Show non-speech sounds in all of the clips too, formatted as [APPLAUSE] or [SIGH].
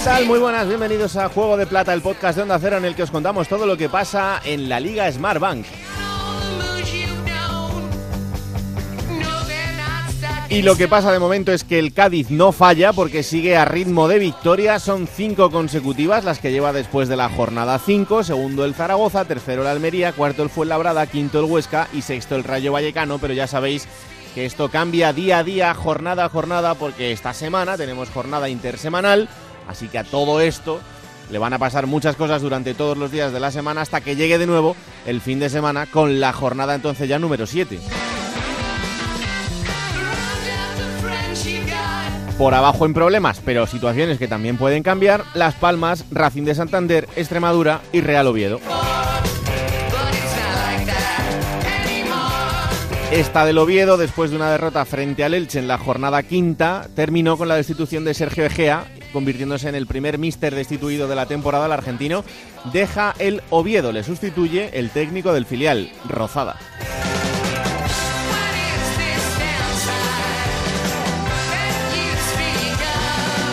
¿Qué tal? Muy buenas, bienvenidos a Juego de Plata, el podcast de Onda Cero en el que os contamos todo lo que pasa en la Liga Smartbank. Y lo que pasa de momento es que el Cádiz no falla porque sigue a ritmo de victoria. Son cinco consecutivas las que lleva después de la jornada 5. Segundo el Zaragoza, tercero el Almería, cuarto el Fuenlabrada, quinto el Huesca y sexto el Rayo Vallecano. Pero ya sabéis que esto cambia día a día, jornada a jornada, porque esta semana tenemos jornada intersemanal. Así que a todo esto le van a pasar muchas cosas durante todos los días de la semana hasta que llegue de nuevo el fin de semana con la jornada entonces ya número 7. Por abajo en problemas, pero situaciones que también pueden cambiar, Las Palmas, Racing de Santander, Extremadura y Real Oviedo. Esta del Oviedo, después de una derrota frente al Elche en la jornada quinta, terminó con la destitución de Sergio Egea, convirtiéndose en el primer míster destituido de la temporada. El argentino deja el Oviedo, le sustituye el técnico del filial, Rozada.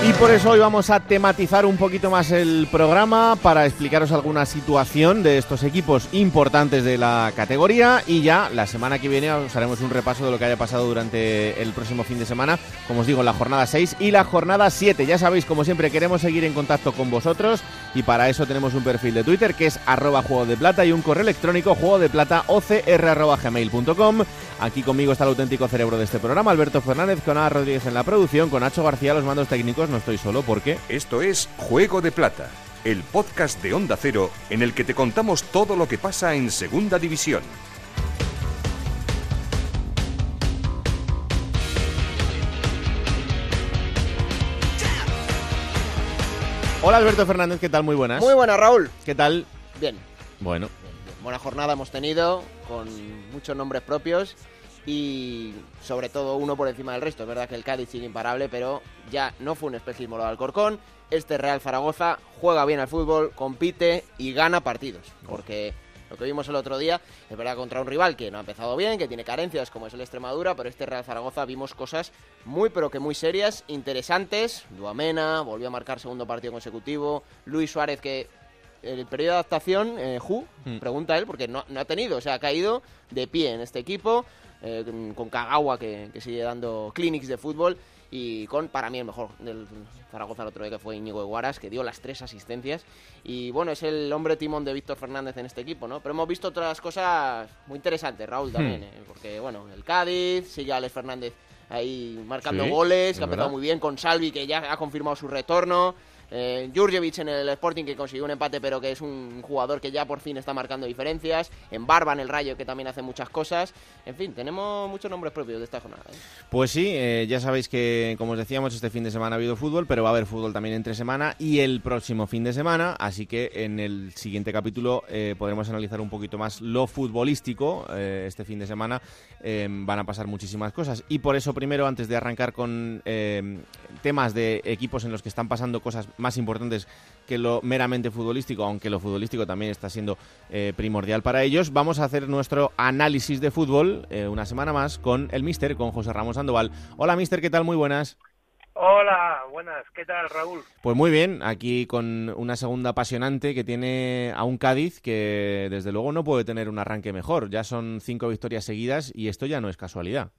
Y por eso hoy vamos a tematizar un poquito más el programa para explicaros alguna situación de estos equipos importantes de la categoría y ya la semana que viene os haremos un repaso de lo que haya pasado durante el próximo fin de semana, como os digo, la jornada 6 y la jornada 7. Ya sabéis, como siempre, queremos seguir en contacto con vosotros y para eso tenemos un perfil de Twitter que es arroba juego de plata y un correo electrónico juego de plata. Aquí conmigo está el auténtico cerebro de este programa, Alberto Fernández, con Ana Rodríguez en la producción, con Nacho García los mandos técnicos. No estoy solo porque... Esto es Juego de Plata, el podcast de Onda Cero en el que te contamos todo lo que pasa en Segunda División. Hola Alberto Fernández, ¿qué tal? Muy buenas. Muy buenas, Raúl. ¿Qué tal? Bien. Bueno. bien, bien. Buena jornada hemos tenido, con muchos nombres propios y sobre todo uno por encima del resto. Es verdad que el Cádiz sigue imparable, pero ya no fue un espejismo lo de Alcorcón. Este Real Zaragoza juega bien al fútbol, compite y gana partidos. Porque lo que vimos el otro día es verdad contra un rival que no ha empezado bien, que tiene carencias como es el Extremadura, pero este Real Zaragoza vimos cosas muy pero que muy serias, interesantes. Duamena volvió a marcar segundo partido consecutivo. Luis Suárez que el periodo de adaptación, eh, Ju, Mm. pregunta él, porque no, no ha tenido, o sea, ha caído de pie en este equipo, eh, con, Kagawa que, que sigue dando clinics de fútbol y con, para mí, el mejor del Zaragoza el otro día que fue Íñigo Iguaras, que dio las tres asistencias. Y bueno, es el hombre timón de Víctor Fernández en este equipo, ¿no? Pero hemos visto otras cosas muy interesantes, Raúl, también, ¿eh? porque bueno, el Cádiz, sigue Alex Fernández ahí marcando Sí, goles, es que ha empezado muy bien con Salvi, que ya ha confirmado su retorno. Eh, Jurjevic en el Sporting que consiguió un empate pero que es un jugador que ya por fin está marcando diferencias. En Barba en el Rayo que también hace muchas cosas. En fin, tenemos muchos nombres propios de esta jornada. ¿eh? Pues sí, eh, ya sabéis que, como os decíamos, este fin de semana ha habido fútbol, pero va a haber fútbol también entre semana y el próximo fin de semana, así que en el siguiente capítulo podremos analizar un poquito más lo futbolístico. Este fin de semana van a pasar muchísimas cosas y por eso primero, antes de arrancar con temas de equipos en los que están pasando cosas más importantes que lo meramente futbolístico, aunque lo futbolístico también está siendo eh, primordial para ellos, vamos a hacer nuestro análisis de fútbol eh, una semana más con el Mister, con José Ramos Sandoval. Hola Mister, ¿qué tal? Muy buenas. Hola, buenas, ¿qué tal Raúl? Pues muy bien, aquí con una segunda apasionante que tiene a un Cádiz que desde luego no puede tener un arranque mejor. Ya son cinco victorias seguidas y esto ya no es casualidad.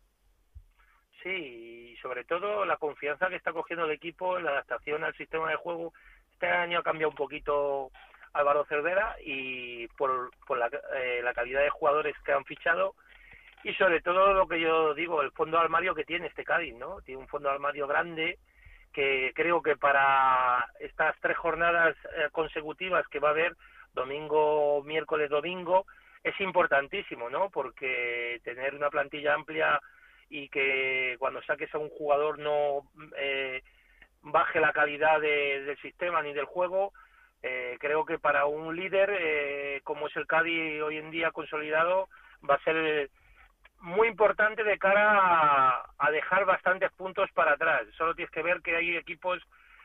Sí, sobre todo la confianza que está cogiendo el equipo la adaptación al sistema de juego. Este año ha cambiado un poquito Álvaro Cervera y por, por la, eh, la calidad de jugadores que han fichado y sobre todo lo que yo digo, el fondo de armario que tiene este Cádiz, ¿no? Tiene un fondo de armario grande que creo que para estas tres jornadas eh, consecutivas que va a haber, domingo, miércoles, domingo, es importantísimo, ¿no? Porque tener una plantilla amplia y que cuando saques a un jugador no eh, baje la calidad de- del sistema ni del juego, eh, creo que para un líder eh, como es el Cádiz hoy en día consolidado va a ser muy importante de cara a, dejar bastantes puntos para atrás. Solo tienes que ver que hay equipos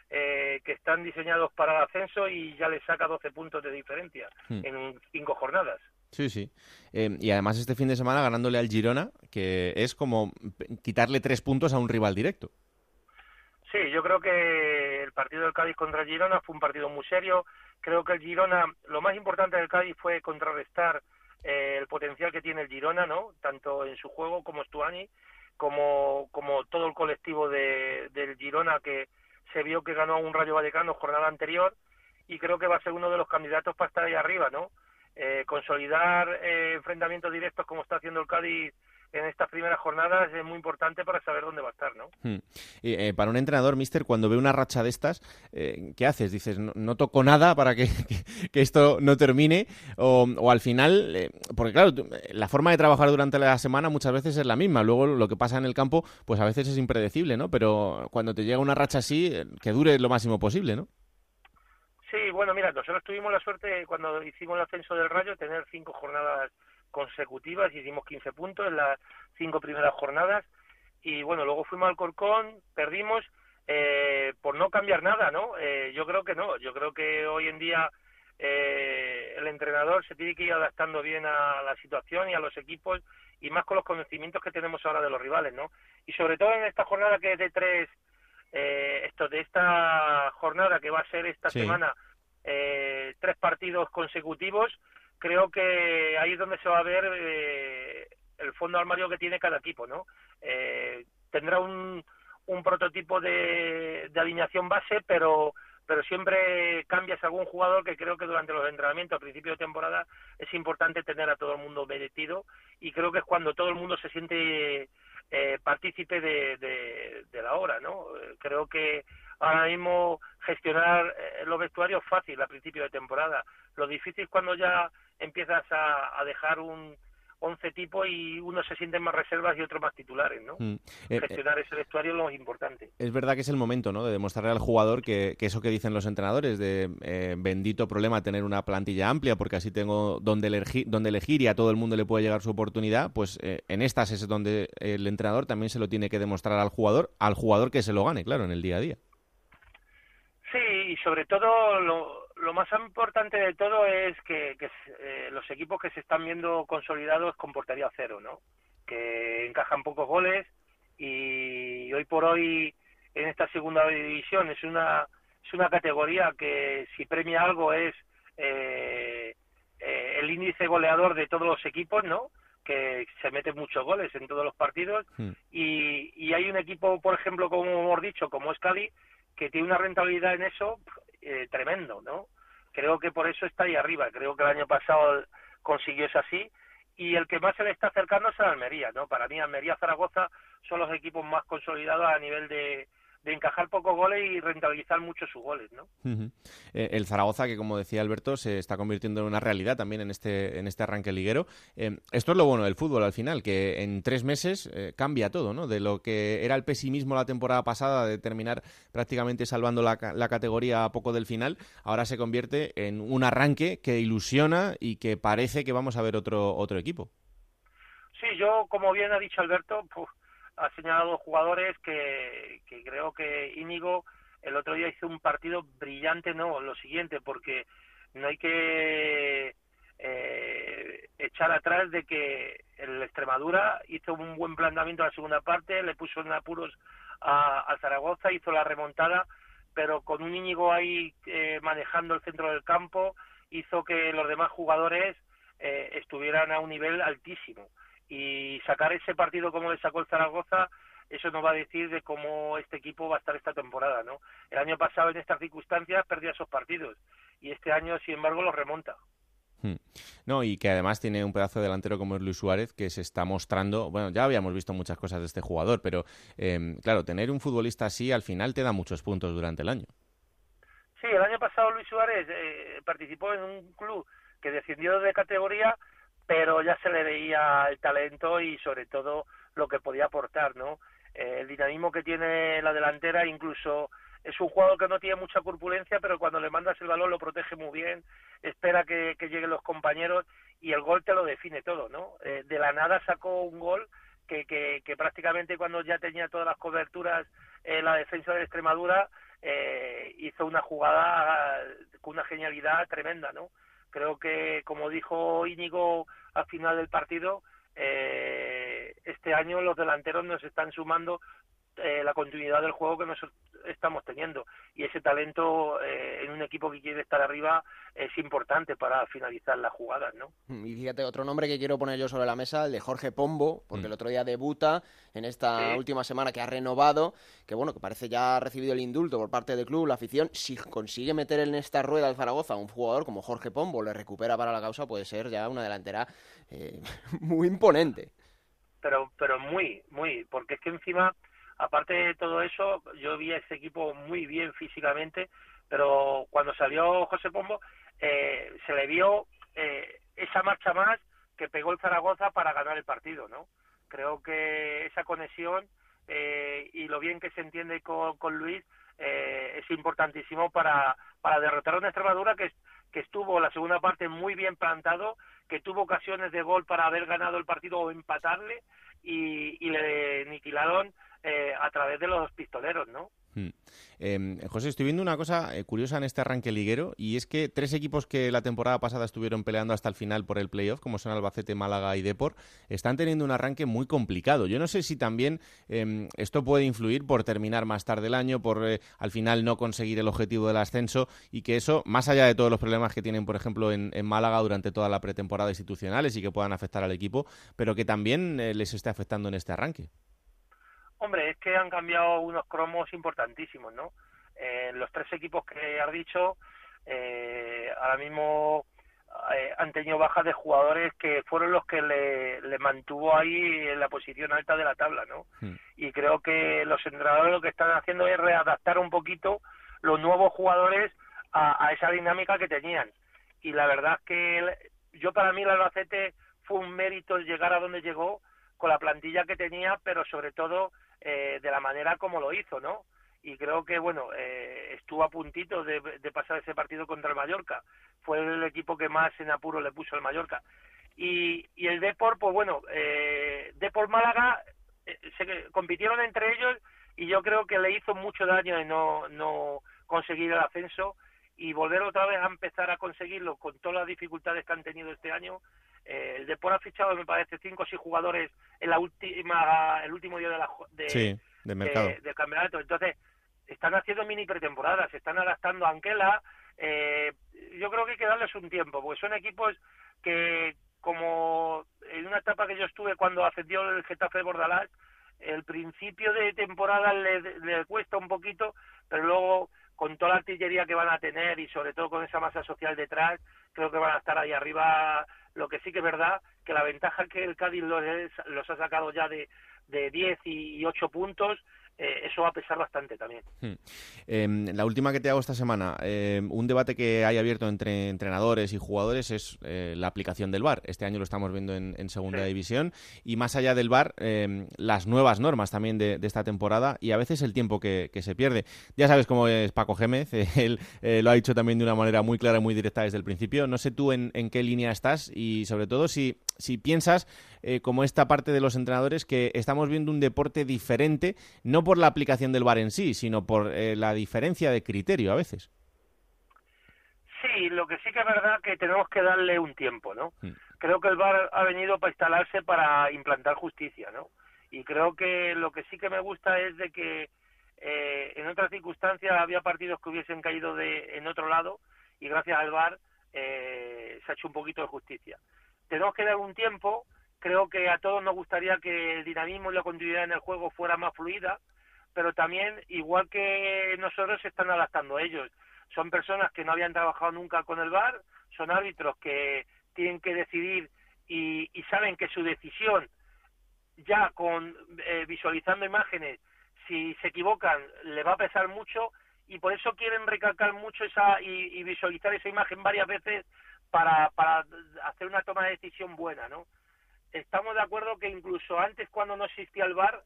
eh, que están diseñados para el ascenso y ya les saca 12 puntos de diferencia hmm. en cinco jornadas. Sí, sí. y además este fin de semana ganándole al Girona, que es como quitarle tres puntos a un rival directo. Sí, yo creo que el partido del Cádiz contra Girona fue un partido muy serio. Creo que el Girona, lo más importante del Cádiz fue contrarrestar eh, el potencial que tiene el Girona, ¿no? Tanto en su juego como Stuani, como, como todo el colectivo de, del Girona que se vio que ganó un Rayo Vallecano jornada anterior y creo que va a ser uno de los candidatos para estar ahí arriba, ¿no? Eh, consolidar eh, enfrentamientos directos como está haciendo el Cádiz en estas primeras jornadas es muy importante para saber dónde va a estar, ¿no? Hmm. Y, eh, para un entrenador, mister, cuando ve una racha de estas, eh, ¿qué haces? Dices, no, toco nada para que, [LAUGHS] esto no termine, o, al final, eh, porque claro, la forma de trabajar durante la semana muchas veces es la misma, luego lo que pasa en el campo, pues a veces es impredecible, ¿no? Pero cuando te llega una racha así, que dure lo máximo posible, ¿no? Sí, bueno, mira, nosotros tuvimos la suerte cuando hicimos el ascenso del Rayo tener cinco jornadas consecutivas, hicimos 15 puntos en las cinco primeras jornadas y bueno, luego fuimos al Corcón, perdimos eh, por no cambiar nada, ¿no? Eh, yo creo que no, yo creo que hoy en día eh, el entrenador se tiene que ir adaptando bien a la situación y a los equipos y más con los conocimientos que tenemos ahora de los rivales, ¿no? Y sobre todo en esta jornada que es de tres, esto de esta jornada que va a ser esta semana, tres partidos consecutivos, creo que ahí es donde se va a ver eh, el fondo armario que tiene cada equipo, ¿no? Eh, tendrá un, un prototipo de, alineación base, pero pero siempre cambias algún jugador que creo que durante los entrenamientos a principio de temporada es importante tener a todo el mundo metido y creo que es cuando todo el mundo se siente eh, partícipe de, de, la hora, ¿no? Creo que ahora mismo gestionar los vestuarios es fácil a principio de temporada. Lo difícil es cuando ya empiezas a, dejar un, 11 tipo y unos se sienten más reservas y otros más titulares, ¿no? Mm. Eh, Gestionar ese vestuario es lo más importante. Es verdad que es el momento, ¿no? De demostrarle al jugador que, eso que dicen los entrenadores de eh, bendito problema tener una plantilla amplia porque así tengo donde elegir, donde elegir y a todo el mundo le puede llegar su oportunidad, pues eh, en estas es donde el entrenador también se lo tiene que demostrar al jugador, al jugador que se lo gane, claro, en el día a día. Sí, y sobre todo lo, lo más importante de todo es que, eh, los equipos que se están viendo consolidados con portería cero, ¿no? Que encajan pocos goles y hoy por hoy en esta segunda división es una es una categoría que si premia algo es eh, eh, el índice goleador de todos los equipos, ¿no? Que se meten muchos goles en todos los partidos hmm. y, y hay un equipo, por ejemplo, como hemos dicho, como es Cali, que tiene una rentabilidad en eso eh, tremendo, ¿no? Creo que por eso está ahí arriba. Creo que el año pasado consiguió eso así. Y el que más se le está acercando es a Almería, ¿no? Para mí, Almería Zaragoza son los equipos más consolidados a nivel de, de encajar pocos goles y rentabilizar mucho sus goles, ¿no? Eh, el Zaragoza, que como decía Alberto, se está convirtiendo en una realidad también en este, en este arranque liguero. Eh, esto es lo bueno del fútbol al final, que en tres meses eh, cambia todo, ¿no? De lo que era el pesimismo la temporada pasada, de terminar prácticamente salvando la, la categoría a poco del final, ahora se convierte en un arranque que ilusiona y que parece que vamos a ver otro, otro equipo. Sí, yo, como bien ha dicho Alberto, pues ha señalado jugadores que, que creo que Íñigo el otro día hizo un partido brillante, no, lo siguiente, porque no hay que eh, echar atrás de que el Extremadura hizo un buen planteamiento en la segunda parte, le puso en apuros a, Zaragoza, hizo la remontada, pero con un Íñigo ahí eh, manejando el centro del campo, hizo que los demás jugadores eh, estuvieran a un nivel altísimo y sacar ese partido como le sacó el Zaragoza eso nos va a decir de cómo este equipo va a estar esta temporada, ¿no? El año pasado en estas circunstancias perdía esos partidos y este año, sin embargo, los remonta. Hmm. No, y que además tiene un pedazo de delantero como es Luis Suárez que se está mostrando, bueno, ya habíamos visto muchas cosas de este jugador, pero em, claro, tener un futbolista así al final te da muchos puntos durante el año. Sí, el año pasado Luis Suárez eh, participó en un club que descendió de categoría pero ya se le veía el talento y sobre todo lo que podía aportar, ¿no? Eh, el dinamismo que tiene la delantera, incluso es un jugador que no tiene mucha corpulencia, pero cuando le mandas el balón lo protege muy bien, espera que, lleguen los compañeros y el gol te lo define todo, ¿no? Eh, de la nada sacó un gol que, que, prácticamente cuando ya tenía todas las coberturas en la defensa de Extremadura eh, hizo una jugada con una genialidad tremenda, ¿no? Creo que, como dijo Íñigo al final del partido, eh, este año los delanteros nos están sumando eh, la continuidad del juego que nosotros estamos teniendo y ese talento eh, en un equipo que quiere estar arriba es importante para finalizar las jugadas, ¿no? Y fíjate, otro nombre que quiero poner yo sobre la mesa, el de Jorge Pombo, porque mm. el otro día debuta en esta última semana que ha renovado, que bueno, que parece ya ha recibido el indulto por parte del club, la afición, si consigue meter en esta rueda al Zaragoza a un jugador como Jorge Pombo, le recupera para la causa, puede ser ya una delantera eh, [LAUGHS] muy imponente. Pero, pero muy, muy, porque es que encima aparte de todo eso, yo vi a ese equipo muy bien físicamente, pero cuando salió José Pombo, eh, se le vio eh, esa marcha más que pegó el Zaragoza para ganar el partido, ¿no? Creo que esa conexión eh, y lo bien que se entiende con, con Luis es importantísimo para, para derrotar a una Extremadura que, que estuvo la segunda parte muy bien plantado, que tuvo ocasiones de gol para haber ganado el partido o empatarle y, y le aniquilaron eh, a través de los pistoleros, ¿no? Em, José, estoy viendo una cosa eh, curiosa en este arranque liguero y es que tres equipos que la temporada pasada estuvieron peleando hasta el final por el playoff, como son Albacete, Málaga y Depor, están teniendo un arranque muy complicado. Yo no sé si también em, esto puede influir por terminar más tarde el año, por eh, al final no conseguir el objetivo del ascenso y que eso, más allá de todos los problemas que tienen, por ejemplo, en, Málaga durante toda la pretemporada institucionales y que puedan afectar al equipo, pero que también les esté afectando en este arranque. Hombre, es que han cambiado unos cromos importantísimos, ¿no? Eh, los tres equipos que has dicho, eh, ahora mismo eh, han tenido bajas de jugadores que fueron los que le, mantuvo ahí en la posición alta de la tabla, ¿no? Hmm. Y creo que los entrenadores lo que están haciendo es readaptar un poquito los nuevos jugadores a, esa dinámica que tenían. Y la verdad es que yo para mí el Albacete fue un mérito llegar a donde llegó con la plantilla que tenía, pero sobre todo eh, de la manera como lo hizo, ¿no? Y creo que, bueno, eh, estuvo a puntito de, pasar ese partido contra el Mallorca. Fue el equipo que más en apuro le puso al Mallorca. Y, y el Depor, pues bueno, eh, Depor Málaga eh, se compitieron entre ellos y yo creo que le hizo mucho daño de no, no conseguir el ascenso y volver otra vez a empezar a conseguirlo con todas las dificultades que han tenido este año eh, el Depor ha fichado, me parece, cinco o seis jugadores en la última, el último día de la, de, del campeonato. Entonces, están haciendo mini pretemporadas, se están adaptando a Anquela. Eh, yo creo que hay que darles un tiempo, porque son equipos que, como en una etapa que yo estuve cuando ascendió el Getafe de Bordalás, el principio de temporada le, le cuesta un poquito, pero luego con toda la artillería que van a tener y sobre todo con esa masa social detrás, creo que van a estar ahí arriba lo que sí que es verdad que la ventaja que el Cádiz los, los ha sacado ya de, de 10 y 8 puntos eh, eso va a pesar bastante también. Hmm. Em, la última que te hago esta semana, em, un debate que hay abierto entre entrenadores y jugadores es eh, la aplicación del VAR. Este año lo estamos viendo en, Segunda División y más allá del VAR, em, las nuevas normas también de, esta temporada y a veces el tiempo que, se pierde. Ya sabes cómo es Paco Gémez, [LAUGHS] él eh, lo ha dicho también de una manera muy clara y muy directa desde el principio. No sé tú en, en qué línea estás y sobre todo si, si piensas como esta parte de los entrenadores que estamos viendo un deporte diferente, no por la aplicación del VAR en sí, sino por eh, la diferencia de criterio a veces. Sí, lo que sí que es verdad que tenemos que darle un tiempo, ¿no? Mm. Creo que el VAR ha venido para instalarse para implantar justicia, ¿no? Y creo que lo que sí que me gusta es de que eh, en otras circunstancias había partidos que hubiesen caído de, en otro lado y gracias al VAR se ha hecho un poquito de justicia. Tenemos que dar un tiempo, Creo que a todos nos gustaría que el dinamismo y la continuidad en el juego fuera más fluida, pero también, igual que nosotros, se están adaptando ellos. Son personas que no habían trabajado nunca con el VAR, son árbitros que tienen que decidir y, saben que su decisión, ya con eh, visualizando imágenes, si se equivocan, le va a pesar mucho y por eso quieren recalcar mucho esa y, y visualizar esa imagen varias veces para, para hacer una toma de decisión buena, ¿no? estamos de acuerdo que incluso antes cuando no existía el bar,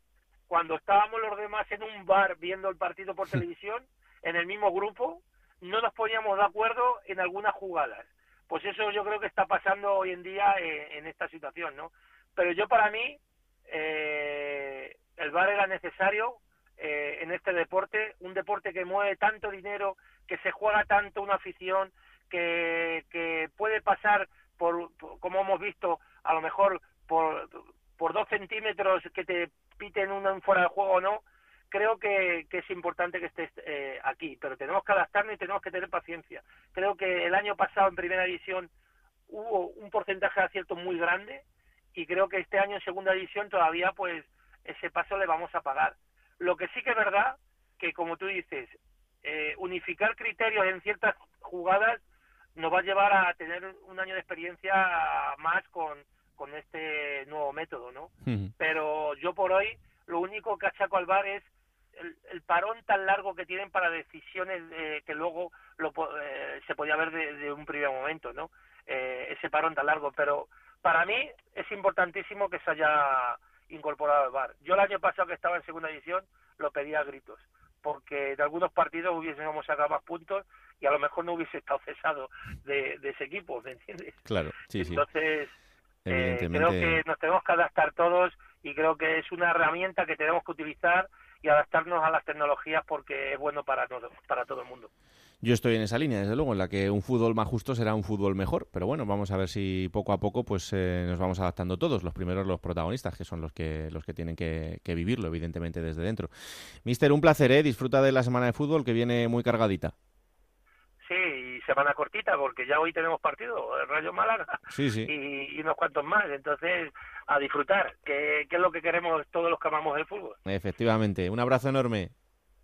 cuando estábamos los demás en un bar viendo el partido por televisión, en el mismo grupo, no nos poníamos de acuerdo en algunas jugadas. Pues eso yo creo que está pasando hoy en día en, esta situación, ¿no? Pero yo para mí, eh, el VAR era necesario eh, en este deporte, un deporte que mueve tanto dinero, que se juega tanto una afición, que, que puede pasar por, como hemos visto, a lo mejor por, por dos centímetros que te piten uno fuera de juego o no, creo que, que es importante que estés eh, aquí, pero tenemos que adaptarnos y tenemos que tener paciencia. Creo que el año pasado en primera división hubo un porcentaje de acierto muy grande y creo que este año en segunda división todavía pues ese paso le vamos a pagar. Lo que sí que es verdad que como tú dices, eh, unificar criterios en ciertas jugadas nos va a llevar a tener un año de experiencia más con, con este nuevo método, ¿no? Pero yo por hoy lo único que achaco al VAR es el, parón tan largo que tienen para decisiones eh, que luego lo, eh, se podía ver de, un primer momento, ¿no? Eh, ese parón tan largo, pero para mí es importantísimo que se haya incorporado al VAR. Yo el año pasado que estaba en segunda división lo pedía a gritos, porque de algunos partidos hubiésemos sacado más puntos y a lo mejor no hubiese estado cesado de, ese equipo, ¿me entiendes? Claro, sí, sí. Entonces, creo que nos tenemos que adaptar todos y creo que es una herramienta que tenemos que utilizar y adaptarnos a las tecnologías porque es bueno para todo, para todo el mundo. Yo estoy en esa línea, desde luego, en la que un fútbol más justo será un fútbol mejor, pero bueno, vamos a ver si poco a poco pues eh, nos vamos adaptando todos, los primeros los protagonistas, que son los que los que tienen que, que vivirlo, evidentemente, desde dentro. Mister, un placer, ¿eh? Disfruta de la semana de fútbol que viene muy cargadita. Sí, semana cortita, porque ya hoy tenemos partido, el Rayo Málaga Y, unos cuantos más. Entonces, a disfrutar, que, que es lo que queremos todos los que amamos el fútbol. Efectivamente. Un abrazo enorme.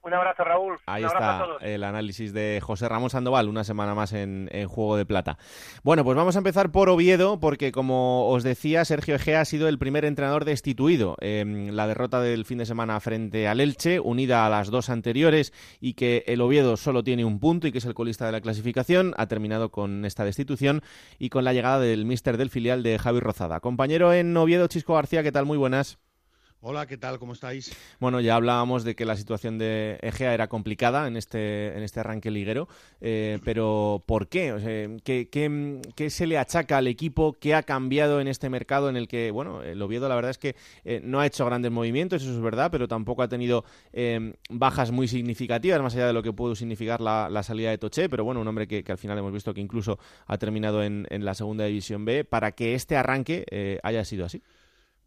Un abrazo, Raúl. Ahí está el análisis de José Ramón Sandoval, una semana más en, Juego de Plata. Bueno, pues vamos a empezar por Oviedo, porque como os decía, Sergio Egea ha sido el primer entrenador destituido. en la derrota del fin de semana frente al Elche, unida a las dos anteriores, y que el Oviedo solo tiene un punto y que es el colista de la clasificación, ha terminado con esta destitución y con la llegada del míster del filial de Javi Rozada. Compañero en Oviedo, Chisco García, ¿qué tal? Muy buenas. Hola, ¿qué tal? ¿Cómo estáis? Bueno, ya hablábamos de que la situación de Egea era complicada en este, en este arranque liguero, eh, pero ¿por qué? O sea, ¿qué, se le achaca al equipo? ¿Qué ha cambiado en este mercado en el que, bueno, el Oviedo la verdad es que eh, no ha hecho grandes movimientos, eso es verdad, pero tampoco ha tenido eh, bajas muy significativas, más allá de lo que pudo significar la, salida de Toché, pero bueno, un hombre que, al final hemos visto que incluso ha terminado en, en la segunda división B, para que este arranque haya sido así.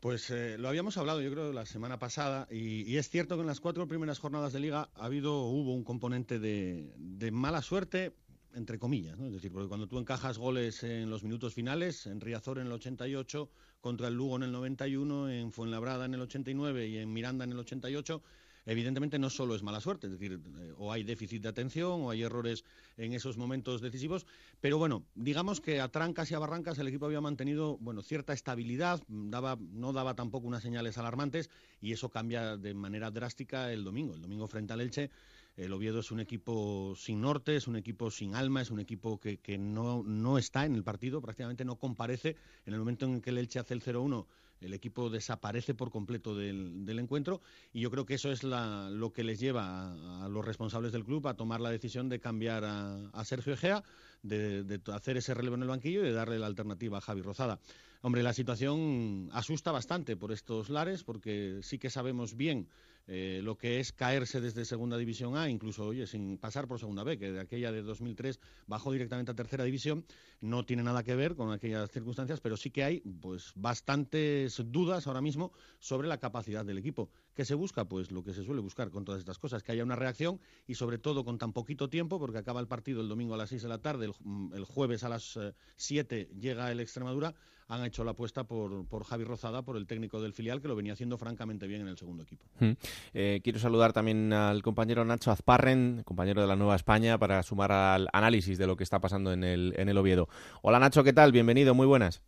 Pues eh, lo habíamos hablado, yo creo, la semana pasada, y, es cierto que en las cuatro primeras jornadas de liga ha habido, hubo un componente de, mala suerte, entre comillas, ¿no? Es decir, porque cuando tú encajas goles en los minutos finales, en Riazor en el 88, contra el Lugo en el 91, en Fuenlabrada en el 89 y en Miranda en el 88, evidentemente no solo es mala suerte, es decir, eh, o hay déficit de atención o hay errores en esos momentos decisivos, pero bueno, digamos que a trancas y a barrancas el equipo había mantenido, bueno, cierta estabilidad, daba, no daba tampoco unas señales alarmantes y eso cambia de manera drástica el domingo. El domingo frente al Elche el Oviedo es un equipo sin norte, es un equipo sin alma, es un equipo que, no, no, está en el partido, prácticamente no comparece. En el momento en que el Elche hace el 0-1, el equipo desaparece por completo del, encuentro y yo creo que eso es lo que les lleva a, los responsables del club a tomar la decisión de cambiar a, Sergio Egea, de, hacer ese relevo en el banquillo y de darle la alternativa a Javi Rozada. Hombre, la situación asusta bastante por estos lares porque sí que sabemos bien eh, lo que es caerse desde Segunda División A, incluso, oye, sin pasar por Segunda B, que de aquella de 2003 bajó directamente a Tercera División, no tiene nada que ver con aquellas circunstancias, pero sí que hay pues bastantes dudas ahora mismo sobre la capacidad del equipo. ¿Qué se busca? Pues lo que se suele buscar con todas estas cosas, que haya una reacción y sobre todo con tan poquito tiempo, porque acaba el partido el domingo a las 6 de la tarde, el, jueves a las 7 eh, llega el Extremadura, han hecho la apuesta por, por Javi Rozada, por el técnico del filial, que lo venía haciendo francamente bien en el segundo equipo. Mm. Eh, quiero saludar también al compañero Nacho Azparren, compañero de la Nueva España, para sumar al análisis de lo que está pasando en el, en el Oviedo. Hola Nacho, ¿qué tal? Bienvenido, muy buenas.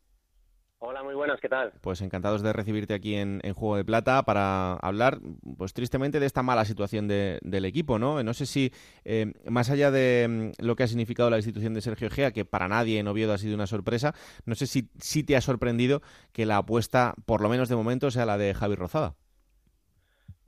Hola, muy buenas, ¿qué tal? Pues encantados de recibirte aquí en, Juego de Plata para hablar, pues tristemente, de esta mala situación del equipo, ¿no? No sé si, eh, más allá de mm, lo que ha significado la institución de Sergio Gea, que para nadie en Oviedo ha sido una sorpresa, no sé si, si te ha sorprendido que la apuesta, por lo menos de momento, sea la de Javi Rozada.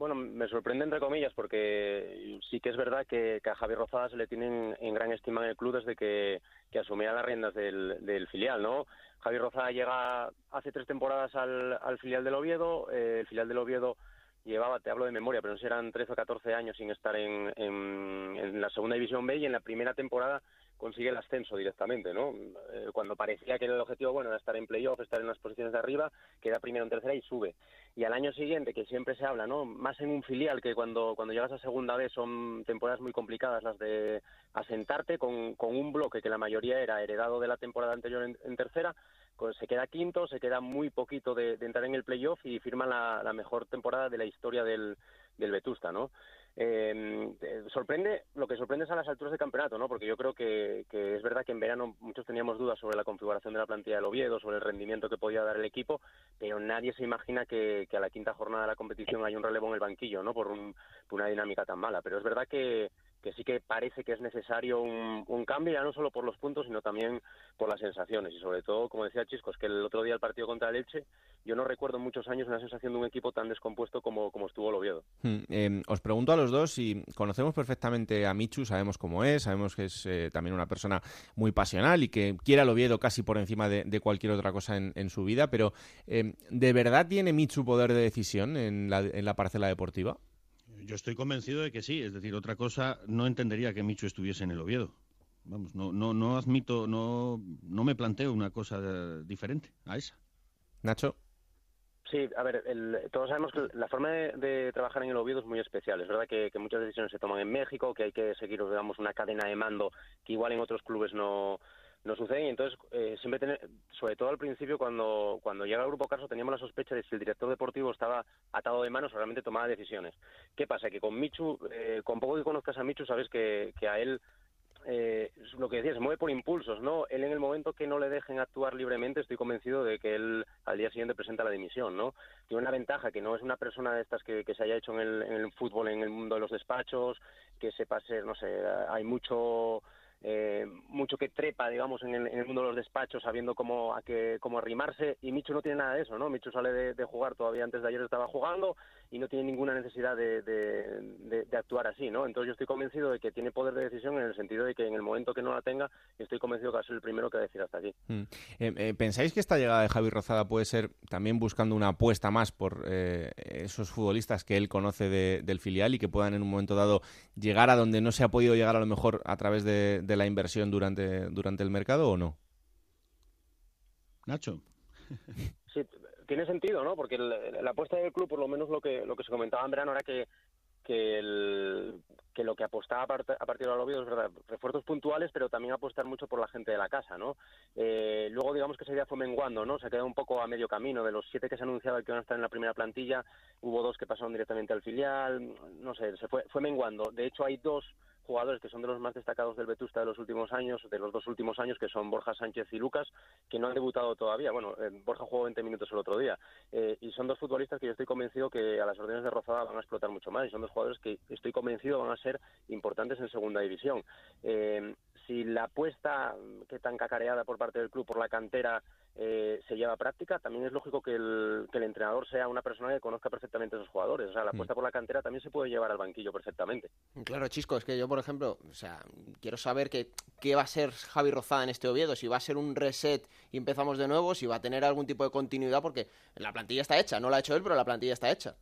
Bueno, me sorprende entre comillas porque sí que es verdad que, a Javier Rozada se le tiene en, gran estima en el club desde que, que asumía las riendas del, filial, ¿no? Javier Rozada llega hace tres temporadas al, filial del Oviedo, eh, el filial del Oviedo llevaba, te hablo de memoria, pero no sé, eran 13 o 14 años sin estar en, en la segunda división B y en la primera temporada consigue el ascenso directamente, ¿no? Eh, cuando parecía que el objetivo, bueno, era estar en playoff, estar en las posiciones de arriba, queda primero en tercera y sube. Y al año siguiente, que siempre se habla, ¿no? Más en un filial que cuando, cuando llegas a segunda vez son temporadas muy complicadas las de asentarte con, con un bloque que la mayoría era heredado de la temporada anterior en, tercera, pues se queda quinto, se queda muy poquito de, entrar en el playoff y firma la, la mejor temporada de la historia del, del Vetusta, ¿no? Eh, sorprende, lo que sorprende es a las alturas de campeonato, ¿no? Porque yo creo que, es verdad que en verano muchos teníamos dudas sobre la configuración de la plantilla del Oviedo, sobre el rendimiento que podía dar el equipo, pero nadie se imagina que, a la quinta jornada de la competición hay un relevo en el banquillo, ¿no? Por, por una dinámica tan mala. Pero es verdad que, que sí que parece que es necesario un, cambio, ya no solo por los puntos, sino también por las sensaciones. Y sobre todo, como decía Chisco, es que el otro día el partido contra el Elche, yo no recuerdo en muchos años una sensación de un equipo tan descompuesto como, como estuvo el Oviedo. Hmm, em, os pregunto a los dos si conocemos perfectamente a Michu, sabemos cómo es, sabemos que es eh, también una persona muy pasional y que quiere al Oviedo casi por encima de, cualquier otra cosa en, su vida, pero em, ¿de verdad tiene Michu poder de decisión en la, en la parcela deportiva? Yo estoy convencido de que sí. Es decir, otra cosa, no entendería que Micho estuviese en el Oviedo. Vamos, no, no, no admito, no, no me planteo una cosa diferente a esa. Nacho. Sí, a ver, todos sabemos que la forma de, trabajar en el Oviedo es muy especial. Es verdad que, muchas decisiones se toman en México, que hay que seguir, digamos, una cadena de mando que igual en otros clubes no, no sucede y entonces eh, siempre tener, sobre todo al principio cuando cuando llega el grupo Carso teníamos la sospecha de si el director deportivo estaba atado de manos o realmente tomaba decisiones qué pasa que con Michu eh, con poco que conozcas a Michu sabes que, que a él eh, lo que decía, se mueve por impulsos, ¿no? Él en el momento que no le dejen actuar libremente, estoy convencido de que él al día siguiente presenta la dimisión, ¿no? Tiene una ventaja, que no es una persona de estas que, que se haya hecho en el, en el fútbol, en el mundo de los despachos, que sepa ser, no sé, hay mucho eh, mucho que trepa, digamos, en el, mundo de los despachos, sabiendo cómo, a qué, cómo arrimarse, y Michu no tiene nada de eso, ¿no? Michu sale de, jugar, todavía antes de ayer estaba jugando, y no tiene ninguna necesidad de, de, actuar así, ¿no? Entonces yo estoy convencido de que tiene poder de decisión en el sentido de que en el momento que no la tenga, estoy convencido que va a ser el primero que va a decir hasta aquí. Mm. Eh, eh, ¿Pensáis que esta llegada de Javi Rozada puede ser también buscando una apuesta más por esos futbolistas que él conoce del filial y que puedan en un momento dado llegar a donde no se ha podido llegar a lo mejor a través de de la inversión durante, durante el mercado o no? Nacho. Sí, tiene sentido, ¿no? Porque la apuesta del club, por lo menos lo que, lo que se comentaba en verano, era que que, el, que lo que apostaba a, partir de los es verdad, refuerzos puntuales, pero también apostar mucho por la gente de la casa, ¿no? Eh, luego, digamos que esa idea fue menguando, ¿no? Se quedó un poco a medio camino. De los siete que se anunciaba que iban a estar en la primera plantilla, hubo dos que pasaron directamente al filial, no sé, se fue, fue menguando. De hecho, hay dos jugadores que son de los más destacados del Vetusta de los últimos años, de los dos últimos años, que son Borja Sánchez y Lucas, que no han debutado todavía. Bueno, eh, Borja jugó 20 minutos el otro día. Eh, y son dos futbolistas que yo estoy convencido que a las órdenes de Rozada van a explotar mucho más. Y son dos jugadores que estoy convencido van a ser importantes en segunda división. Eh, si la apuesta que tan cacareada por parte del club por la cantera eh, se lleva a práctica, también es lógico que el, que el entrenador sea una persona que conozca perfectamente a esos jugadores. O sea, la apuesta mm. por la cantera también se puede llevar al banquillo perfectamente. Claro, Chisco, es que yo, por ejemplo, o sea, quiero saber que, qué va a ser Javi Rozada en este Oviedo, si va a ser un reset y empezamos de nuevo, si va a tener algún tipo de continuidad, porque la plantilla está hecha, no la ha hecho él, pero la plantilla está hecha.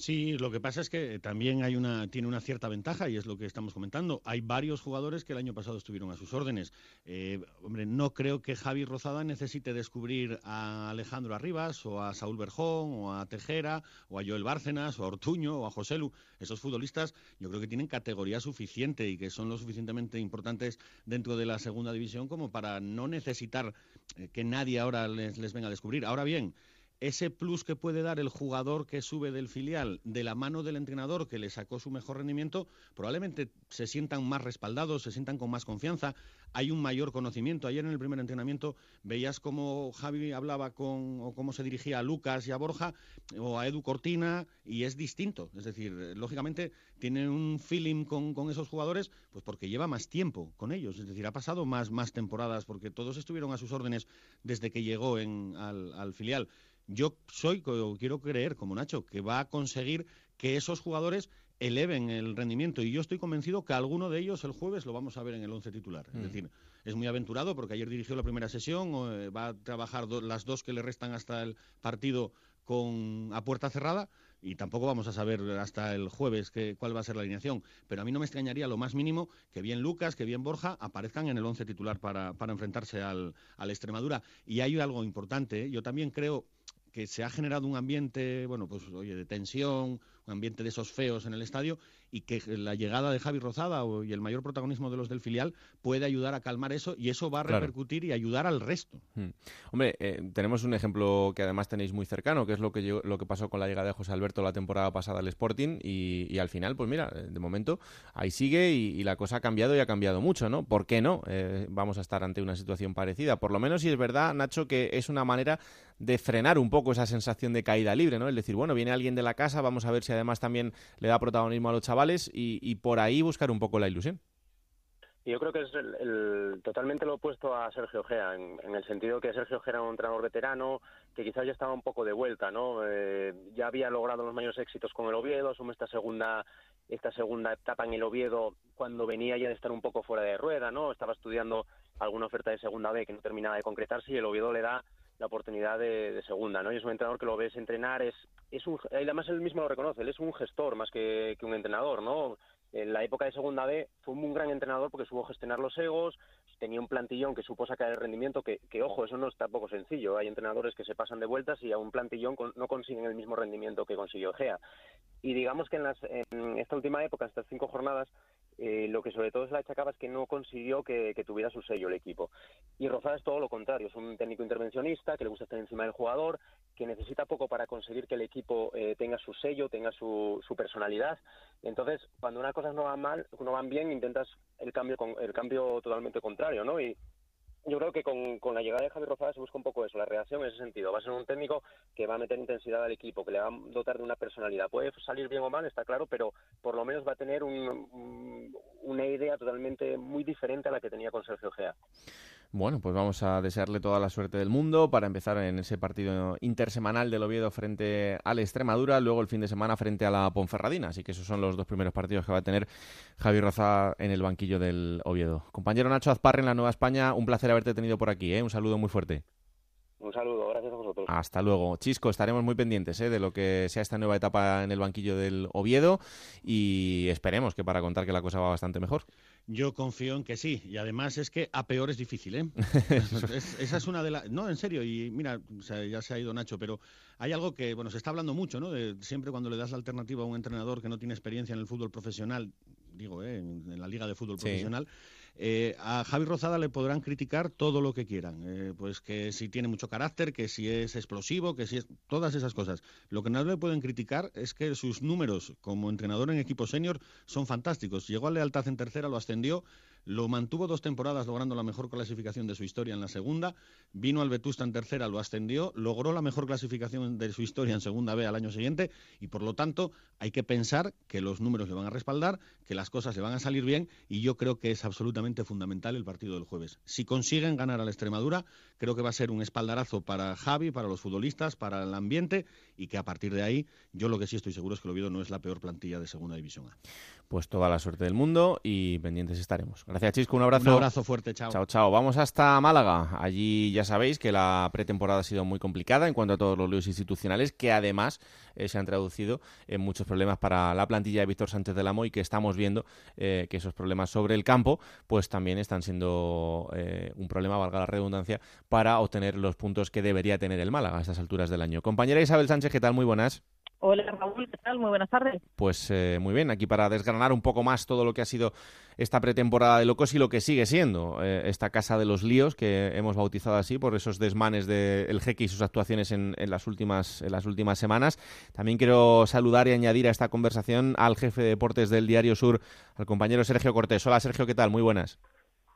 Sí, lo que pasa es que también hay una, tiene una cierta ventaja y es lo que estamos comentando. Hay varios jugadores que el año pasado estuvieron a sus órdenes. Eh, hombre, no creo que Javi Rozada necesite descubrir a Alejandro Arribas o a Saúl Berjón o a Tejera o a Joel Bárcenas o a Ortuño o a Joselu. Esos futbolistas yo creo que tienen categoría suficiente y que son lo suficientemente importantes dentro de la segunda división como para no necesitar eh, que nadie ahora les, les venga a descubrir. Ahora bien, ese plus que puede dar el jugador que sube del filial de la mano del entrenador que le sacó su mejor rendimiento, probablemente se sientan más respaldados, se sientan con más confianza, hay un mayor conocimiento. Ayer en el primer entrenamiento veías cómo Javi hablaba con, o cómo se dirigía a Lucas y a Borja o a Edu Cortina y es distinto. Es decir, lógicamente tiene un feeling con, esos jugadores pues porque lleva más tiempo con ellos. Es decir, ha pasado más, más temporadas porque todos estuvieron a sus órdenes desde que llegó en, al, al filial yo soy, quiero creer, como Nacho, que va a conseguir que esos jugadores eleven el rendimiento y yo estoy convencido que alguno de ellos el jueves lo vamos a ver en el once titular. Es mm. decir, es muy aventurado porque ayer dirigió la primera sesión, eh, va a trabajar las dos que le restan hasta el partido con a puerta cerrada y tampoco vamos a saber hasta el jueves cuál va a ser la alineación. Pero a mí no me extrañaría lo más mínimo que bien Lucas, que bien Borja aparezcan en el once titular para, para enfrentarse al, al Extremadura. Y hay algo importante, ¿eh? yo también creo que se ha generado un ambiente, bueno, pues oye, de tensión, un ambiente de esos feos en el estadio y que la llegada de Javi Rozada y el mayor protagonismo de los del filial puede ayudar a calmar eso y eso va a repercutir y ayudar al resto. Hmm. Hombre, eh, tenemos un ejemplo que además tenéis muy cercano, que es lo que, lo que pasó con la llegada de José Alberto la temporada pasada al Sporting y, al final, pues mira, de momento ahí sigue y, la cosa ha cambiado y ha cambiado mucho, ¿no? ¿Por qué no? Eh, vamos a estar ante una situación parecida. Por lo menos si es verdad, Nacho, que es una manera de frenar un poco esa sensación de caída libre, ¿no? Es decir, bueno, viene alguien de la casa, vamos a ver si además también le da protagonismo a los chavales y, por ahí buscar un poco la ilusión. Yo creo que es el, totalmente lo opuesto a Sergio Gea, en, el sentido que Sergio Gea era un entrenador veterano que quizás ya estaba un poco de vuelta, ¿no? Eh, ya había logrado los mayores éxitos con el Oviedo, asume esta segunda esta segunda etapa en el Oviedo cuando venía ya de estar un poco fuera de rueda, ¿no? Estaba estudiando alguna oferta de segunda B que no terminaba de concretarse y el Oviedo le da la oportunidad de, segunda, ¿no? Y es un entrenador que lo ves entrenar, es, es un, además él mismo lo reconoce, él es un gestor más que, que un entrenador, ¿no? En la época de segunda B fue un gran entrenador porque supo gestionar los egos, tenía un plantillón que supo sacar el rendimiento, que, que ojo, eso no es tampoco sencillo. Hay entrenadores que se pasan de vueltas y a un plantillón no consiguen el mismo rendimiento que consiguió Gea. Y digamos que en, las, en esta última época, estas cinco jornadas, eh, lo que sobre todo se le achacaba es que no consiguió que, tuviera su sello el equipo. Y Rosada es todo lo contrario, es un técnico intervencionista que le gusta estar encima del jugador, que necesita poco para conseguir que el equipo eh, tenga su sello, tenga su, su personalidad. Entonces, cuando unas cosas no van mal, no van bien, intentas el cambio, el cambio totalmente contrario, ¿no? Y, yo creo que con, con, la llegada de Javi Rozada se busca un poco eso, la reacción en ese sentido. Va a ser un técnico que va a meter intensidad al equipo, que le va a dotar de una personalidad. Puede salir bien o mal, está claro, pero por lo menos va a tener una idea totalmente muy diferente a la que tenía con Sergio Gea. Bueno, pues vamos a desearle toda la suerte del mundo para empezar en ese partido intersemanal del Oviedo frente al Extremadura, luego el fin de semana frente a la Ponferradina. Así que esos son los dos primeros partidos que va a tener Javi Roza en el banquillo del Oviedo. Compañero Nacho Azparre en la Nueva España, un placer haberte tenido por aquí. ¿eh? Un saludo muy fuerte. Un saludo, gracias a vosotros. Hasta luego. Chisco, estaremos muy pendientes ¿eh? de lo que sea esta nueva etapa en el banquillo del Oviedo y esperemos que para contar que la cosa va bastante mejor. Yo confío en que sí, y además es que a peor es difícil, ¿eh? [LAUGHS] esa es una de las... No, en serio, y mira, ya se ha ido Nacho, pero hay algo que, bueno, se está hablando mucho, ¿no? De, siempre cuando le das la alternativa a un entrenador que no tiene experiencia en el fútbol profesional, digo, ¿eh? en, la liga de fútbol profesional, eh, a Javi Rozada le podrán criticar todo lo que quieran, eh, pues que si tiene mucho carácter, que si es explosivo, que si es todas esas cosas. Lo que no le pueden criticar es que sus números como entrenador en equipo senior son fantásticos. Llegó a lealtad en tercera, lo ascendió, lo mantuvo dos temporadas logrando la mejor clasificación de su historia en la segunda, vino al Vetusta en tercera, lo ascendió, logró la mejor clasificación de su historia en segunda B al año siguiente y por lo tanto hay que pensar que los números le van a respaldar, que las cosas le van a salir bien y yo creo que es absolutamente fundamental el partido del jueves. Si consiguen ganar a la Extremadura, creo que va a ser un espaldarazo para Javi, para los futbolistas, para el ambiente y que a partir de ahí yo lo que sí estoy seguro es que el Oviedo no es la peor plantilla de segunda división A pues toda la suerte del mundo y pendientes estaremos. Gracias, Chisco. Un abrazo. Un abrazo fuerte. Chao. Chao, chao. Vamos hasta Málaga. Allí ya sabéis que la pretemporada ha sido muy complicada en cuanto a todos los líos institucionales, que además eh, se han traducido en muchos problemas para la plantilla de Víctor Sánchez del Amo y que estamos viendo eh, que esos problemas sobre el campo, pues también están siendo eh, un problema, valga la redundancia, para obtener los puntos que debería tener el Málaga a estas alturas del año. Compañera Isabel Sánchez, ¿qué tal? Muy buenas. Hola Raúl, ¿qué tal? Muy buenas tardes. Pues eh, muy bien, aquí para desgranar un poco más todo lo que ha sido esta pretemporada de Locos y lo que sigue siendo eh, esta casa de los líos que hemos bautizado así por esos desmanes del jeque y sus actuaciones en, las últimas, en las últimas semanas. También quiero saludar y añadir a esta conversación al jefe de deportes del Diario Sur, al compañero Sergio Cortés. Hola Sergio, ¿qué tal? Muy buenas.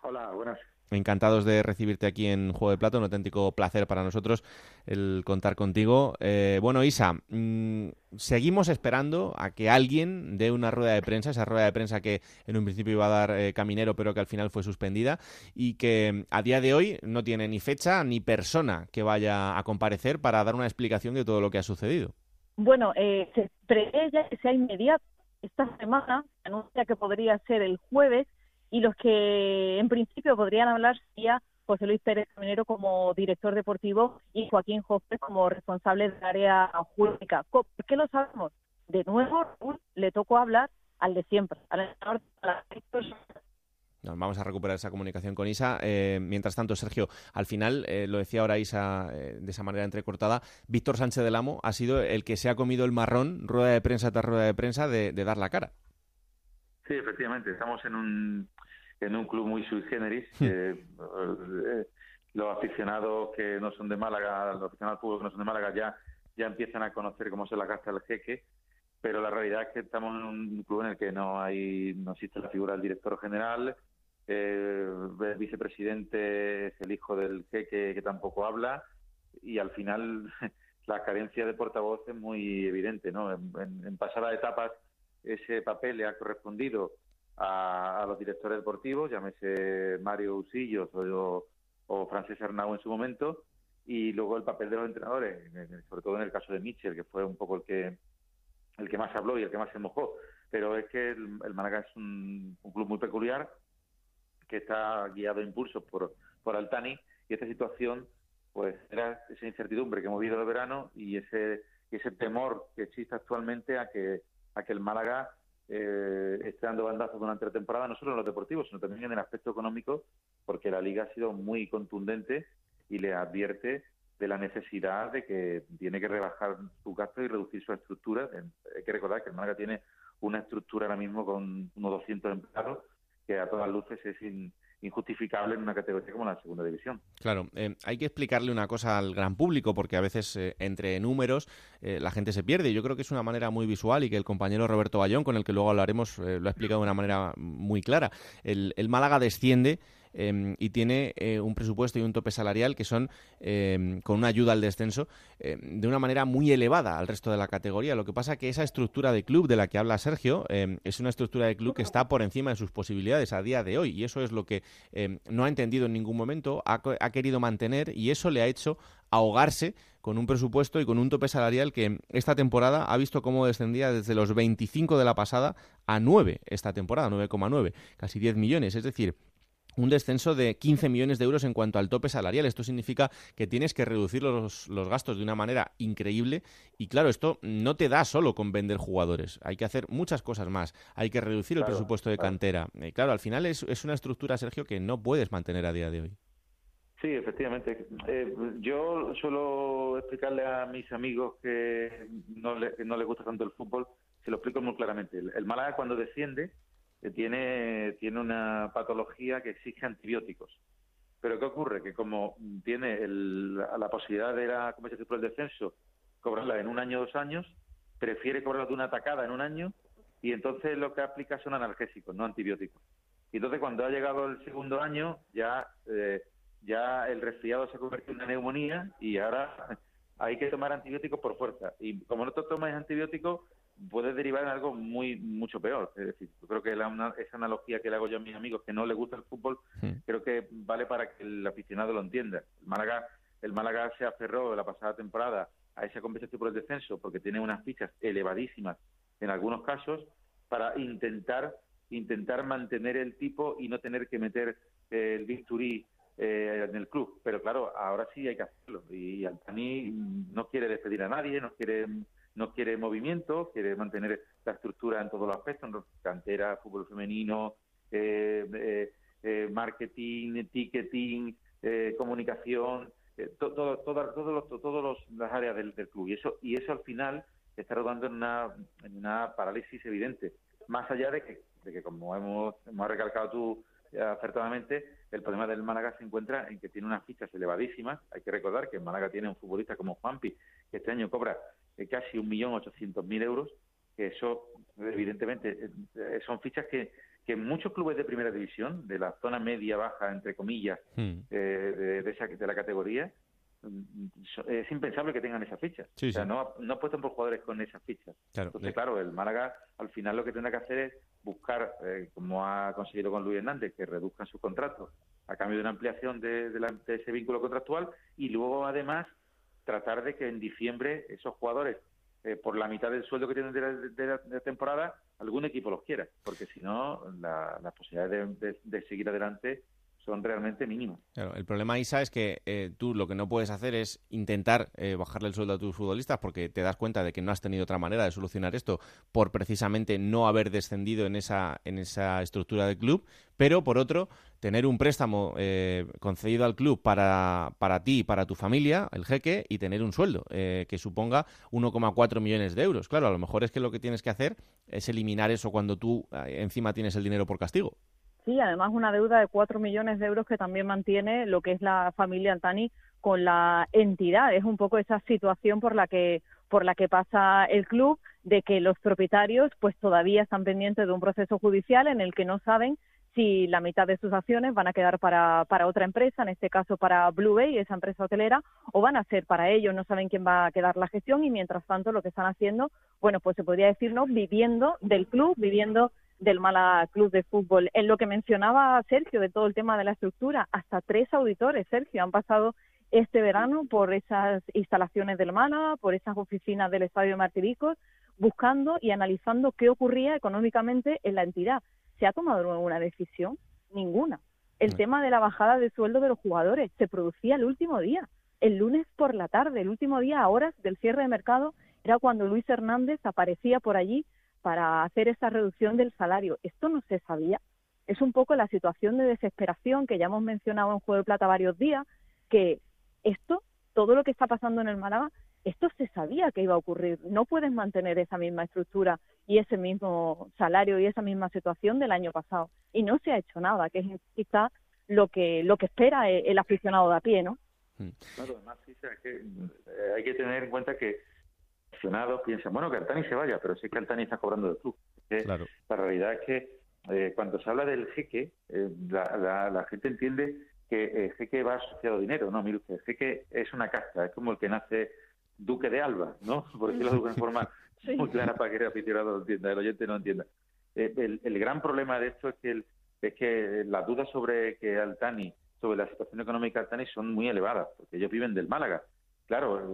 Hola, buenas. Encantados de recibirte aquí en Juego de Plato, un auténtico placer para nosotros el contar contigo. Eh, bueno, Isa, mm, seguimos esperando a que alguien dé una rueda de prensa, esa rueda de prensa que en un principio iba a dar eh, Caminero, pero que al final fue suspendida, y que a día de hoy no tiene ni fecha ni persona que vaya a comparecer para dar una explicación de todo lo que ha sucedido. Bueno, eh, se prevé ya que sea inmediato. Esta semana se anuncia que podría ser el jueves y los que en principio podrían hablar sería José Luis Pérez Caminero como director deportivo y Joaquín Jofre como responsable del área jurídica. ¿Por qué lo sabemos? De nuevo, le tocó hablar al de siempre, al vamos a recuperar esa comunicación con Isa. Eh, mientras tanto, Sergio, al final, eh, lo decía ahora Isa eh, de esa manera entrecortada, Víctor Sánchez del Amo ha sido el que se ha comido el marrón, rueda de prensa tras rueda de prensa, de, dar la cara. Sí, efectivamente, estamos en un, en un club muy sui generis. Hmm. los aficionados que no son de Málaga, los aficionados al que no son de Málaga ya, ya empiezan a conocer cómo se la gasta el jeque pero la realidad es que estamos en un club en el que no hay no existe la figura del director general eh, el vicepresidente es el hijo del jeque que tampoco habla y al final [LAUGHS] la carencia de portavoz es muy evidente, ¿no? En, pasadas etapas ese papel le ha correspondido a, los directores deportivos, llámese Mario Usillos o, o Francés Arnau en su momento, y luego el papel de los entrenadores, sobre todo en el caso de Mitchell, que fue un poco el que el que más habló y el que más se mojó. Pero es que el, el Málaga es un club muy peculiar que está guiado a impulsos por, por Altani y esta situación pues era esa incertidumbre que hemos vivido el verano y ese ese temor que existe actualmente a que a que el Málaga eh, esté dando bandazos durante la temporada, no solo en los deportivos, sino también en el aspecto económico, porque la liga ha sido muy contundente y le advierte de la necesidad de que tiene que rebajar su gasto y reducir su estructura. Hay que recordar que el Málaga tiene una estructura ahora mismo con unos 200 empleados que a todas luces es injustificable en una categoría como la segunda división. Claro, eh, hay que explicarle una cosa al gran público porque a veces eh, entre números eh, la gente se pierde. Yo creo que es una manera muy visual y que el compañero Roberto Bayón, con el que luego hablaremos, lo ha explicado de una manera muy clara. el Málaga desciende Em, y tiene eh, un presupuesto y un tope salarial que son em, con una ayuda al descenso em, de una manera muy elevada al resto de la categoría. Lo que pasa que esa estructura de club de la que habla Sergio es una estructura de club que está por encima de sus posibilidades a día de hoy y eso es lo que no ha entendido en ningún momento, ha, ha querido mantener y eso le ha hecho ahogarse con un presupuesto y con un tope salarial que esta temporada ha visto cómo descendía desde los 25 de la pasada a 9 esta temporada, 9,9, casi 10 millones. Es decir, un descenso de 15 millones de euros en cuanto al tope salarial. Esto significa que tienes que reducir los, gastos de una manera increíble y claro, esto no te da solo con vender jugadores. Hay que hacer muchas cosas más. Hay que reducir el presupuesto de cantera. Y claro, al final es, es, una estructura, Sergio, que no puedes mantener a día de hoy. Sí, efectivamente. Eh, yo suelo explicarle a mis amigos que no, le, no les gusta tanto el fútbol, se lo explico muy claramente. El, el Málaga cuando desciende tiene, tiene una patología que exige antibióticos. Pero ¿qué ocurre? Que como tiene la posibilidad de la compensación por el descenso, cobrarla en un año o dos años, prefiere cobrarla de una atacada en un año y entonces lo que aplica son analgésicos, no antibióticos. Y entonces cuando ha llegado el segundo año ya, eh, ya el resfriado se convierte en una neumonía y ahora hay que tomar antibióticos por fuerza. Y como no te tomas antibióticos, puede derivar en algo muy mucho peor. Es decir, yo creo que la, esa analogía que le hago yo a mis amigos que no les gusta el fútbol, creo que vale para que el aficionado lo entienda. El Málaga, el Málaga se aferró la pasada temporada a esa compensación por el descenso porque tiene unas fichas elevadísimas en algunos casos para intentar intentar mantener el tipo y no tener que meter el bisturí eh, en el club. Pero claro, ahora sí hay que hacerlo. Y Altani no quiere despedir a nadie, no quiere no quiere movimiento, quiere mantener la estructura en todos los aspectos, cantera, fútbol femenino, eh, eh, eh, marketing, ticketing, comunicación, todo, todas todos las áreas del, club. Y eso, y eso al final está rodando en una, en una parálisis evidente. Más allá de que, de que como hemos, hemos recalcado tú acertadamente, el problema del Málaga se encuentra en que tiene unas fichas elevadísimas. Hay que recordar que el Málaga tiene un futbolista como Juanpi, que este año cobra eh, casi 1.800.000 euros, que eso, evidentemente, eh, son fichas que, que muchos clubes de primera división, de la zona media baja, entre comillas, Hmm. eh, de, de, esa, de la categoría, mm, es impensable que tengan esa ficha. Sí, o sea, sí. no, no apuestan por jugadores con esas fichas. Claro, Entonces, de- claro, el Málaga al final lo que tendrá que hacer es buscar, eh, como ha conseguido con Luis Hernández, que reduzcan su contrato a cambio de una ampliación de, de la- de ese vínculo contractual y luego además tratar de que en diciembre esos jugadores, eh, por la mitad del sueldo que tienen de la, de la- temporada, algún equipo los quiera, porque si no, la- posibilidades de, de- de seguir adelante son realmente mínimas. Claro, el problema, Isa, es que eh, tú lo que no puedes hacer es intentar eh, bajarle el sueldo a tus futbolistas porque te das cuenta de que no has tenido otra manera de solucionar esto por precisamente no haber descendido en esa, en esa estructura del club, pero por otro, tener un préstamo eh, concedido al club para, para ti y para tu familia, el jeque, y tener un sueldo eh, que suponga 1,4 millones de euros. Claro, a lo mejor es que lo que tienes que hacer es eliminar eso cuando tú eh, encima tienes el dinero por castigo. Sí, además una deuda de 4 millones de euros que también mantiene lo que es la familia Altani con la entidad. Es un poco esa situación por la que por la que pasa el club de que los propietarios pues todavía están pendientes de un proceso judicial en el que no saben si la mitad de sus acciones van a quedar para, para otra empresa, en este caso para Blue Bay, esa empresa hotelera, o van a ser para ellos, no saben quién va a quedar la gestión y mientras tanto lo que están haciendo, bueno, pues se podría decir, ¿no? Viviendo del club, viviendo del Mala Club de Fútbol. En lo que mencionaba Sergio de todo el tema de la estructura, hasta tres auditores, Sergio, han pasado este verano por esas instalaciones del Málaga, por esas oficinas del Estadio Martiricos, buscando y analizando qué ocurría económicamente en la entidad. ¿Se ha tomado alguna decisión? Ninguna. El tema de la bajada de sueldo de los jugadores se producía el último día, el lunes por la tarde, el último día a horas del cierre de mercado era cuando Luis Hernández aparecía por allí para hacer esa reducción del salario. Esto no se sabía. Es un poco la situación de desesperación que ya hemos mencionado en Juego de Plata varios días, que esto, todo lo que está pasando en el Málaga, esto se sabía que iba a ocurrir. No puedes mantener esa misma estructura y ese mismo salario y esa misma situación del año pasado. Y no se ha hecho nada, que es quizá lo que, lo que espera el, el aficionado de a pie, ¿no? Claro, además, sí, es que eh, hay que tener en cuenta que aficionados piensan, bueno, que Altani se vaya, pero sí que Altani está cobrando del club. Es que Claro. La realidad es que eh, cuando se habla del jeque, eh, la, la- la gente entiende que el jeque va asociado a dinero. No, mire usted, el jeque es una casta, es como el que nace duque de Alba, ¿no? [LAUGHS] Por decirlo de alguna forma [LAUGHS] Sí. muy clara para que el aficionado lo entienda, el oyente no entienda. Eh, el, el gran problema de esto es que, el- es que las dudas sobre que Altani, sobre la situación económica de Altani son muy elevadas, porque ellos viven del Málaga. Claro,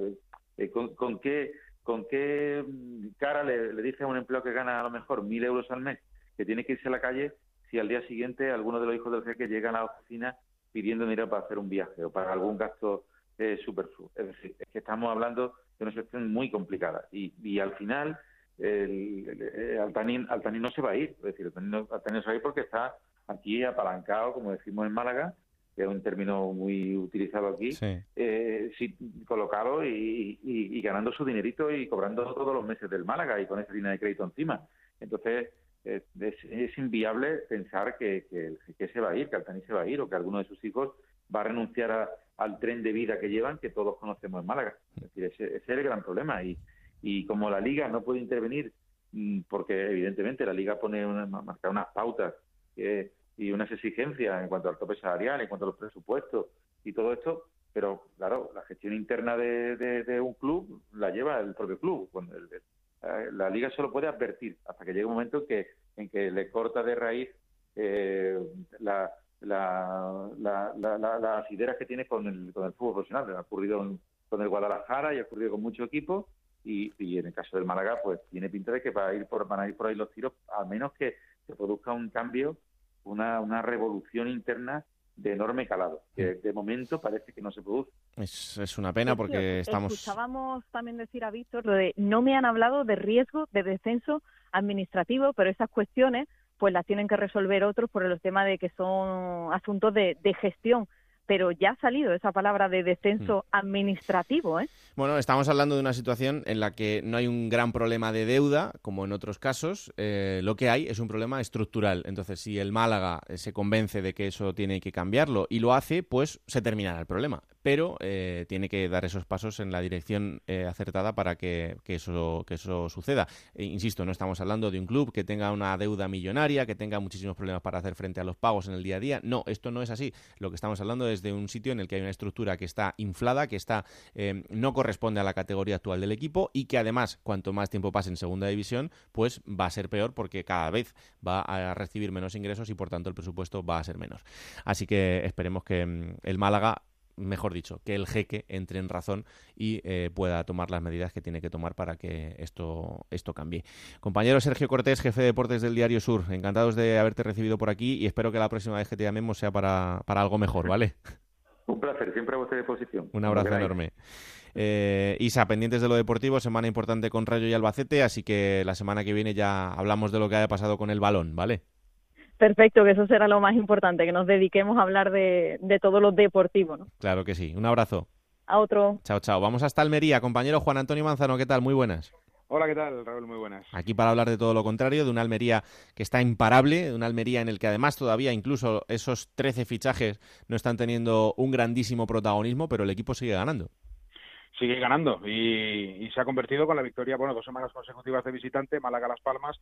¿con, con qué, ¿con qué mm, cara le, dice a un empleado que gana a lo mejor mil euros al mes que tiene que irse a la calle si al día siguiente alguno de los hijos del jeque llega a la oficina pidiendo dinero para hacer un viaje o para algún gasto eh, superfluo? Es decir, es que estamos hablando de una situación muy complicada y, y al final el, el- el- Altani, Altani no se va a ir, es decir, Altani no, Altani no se va a ir porque está aquí apalancado, como decimos en Málaga, que es un término muy utilizado aquí, Sí. eh, colocado y, y- y ganando su dinerito y cobrando todos los meses del Málaga y con esa línea de crédito encima. Entonces, eh, es, es inviable pensar que, que que se va a ir, que Altani se va a ir o que alguno de sus hijos va a renunciar a- al tren de vida que llevan que todos conocemos en Málaga. Es decir, ese, ese es el gran problema. Y, y como la Liga no puede intervenir, mm, porque evidentemente la Liga pone una, marca unas pautas que- y unas exigencias en cuanto al tope salarial, en cuanto a los presupuestos y todo esto, pero claro, la gestión interna de, de- un club la lleva el propio club. Cuando el- eh, la liga solo puede advertir hasta que llegue un momento en que, en que le corta de raíz eh, la, la, la- la- la- las ideas que tiene con el, con el fútbol profesional. Ha ocurrido con el Guadalajara y ha ocurrido con muchos equipos y, en el caso del Málaga pues tiene pinta de que va ir por, van a ir por ahí los tiros, a menos que se produzca un cambio, una, una revolución interna de enorme calado, que de momento parece que no se produce. Es, es una pena porque Sergio, estamos... Escuchábamos también decir a Víctor lo de no me han hablado de riesgo de descenso administrativo, pero esas cuestiones pues las tienen que resolver otros por el tema de que son asuntos de, de gestión. Pero ya ha salido esa palabra de descenso Hmm. administrativo, ¿eh? Bueno, estamos hablando de una situación en la que no hay un gran problema de deuda, como en otros casos. eh, lo que hay es un problema estructural. Entonces, si el Málaga eh, se convence de que eso tiene que cambiarlo y lo hace, pues se terminará el problema. Pero eh, tiene que dar esos pasos en la dirección eh, acertada para que, que eso, que eso suceda. E, insisto, no estamos hablando de un club que tenga una deuda millonaria, que tenga muchísimos problemas para hacer frente a los pagos en el día a día. No, esto no es así. Lo que estamos hablando es de un sitio en el que hay una estructura que está inflada, que está eh, no corresponde a la categoría actual del equipo y que además, cuanto más tiempo pase en segunda división, pues va a ser peor porque cada vez va a recibir menos ingresos y por tanto el presupuesto va a ser menor. Así que esperemos que mm, el Málaga mejor dicho, que el jeque entre en razón y eh, pueda tomar las medidas que tiene que tomar para que esto, esto cambie. Compañero Sergio Cortés, jefe de deportes del Diario Sur, encantados de haberte recibido por aquí y espero que la próxima vez que te llamemos sea para, para algo mejor, ¿vale? [LAUGHS] Un placer, siempre a vuestra disposición. Un abrazo enorme. Eh, Isa, pendientes de lo deportivo, semana importante con Rayo y Albacete, así que la semana que viene ya hablamos de lo que haya pasado con el balón, ¿vale? Perfecto, que eso será lo más importante, que nos dediquemos a hablar de, de todo lo deportivo, ¿no? Claro que sí. Un abrazo. A otro. Chao, chao. Vamos hasta Almería. Compañero Juan Antonio Manzano, ¿qué tal? Muy buenas. Hola, ¿qué tal, Raúl? Muy buenas. Aquí para hablar de todo lo contrario, de una Almería que está imparable, de una Almería en el que además todavía incluso esos 13 fichajes no están teniendo un grandísimo protagonismo, pero el equipo sigue ganando. Sigue ganando y, y se ha convertido con la victoria, bueno, dos semanas consecutivas de visitante, Málaga-Las Palmas,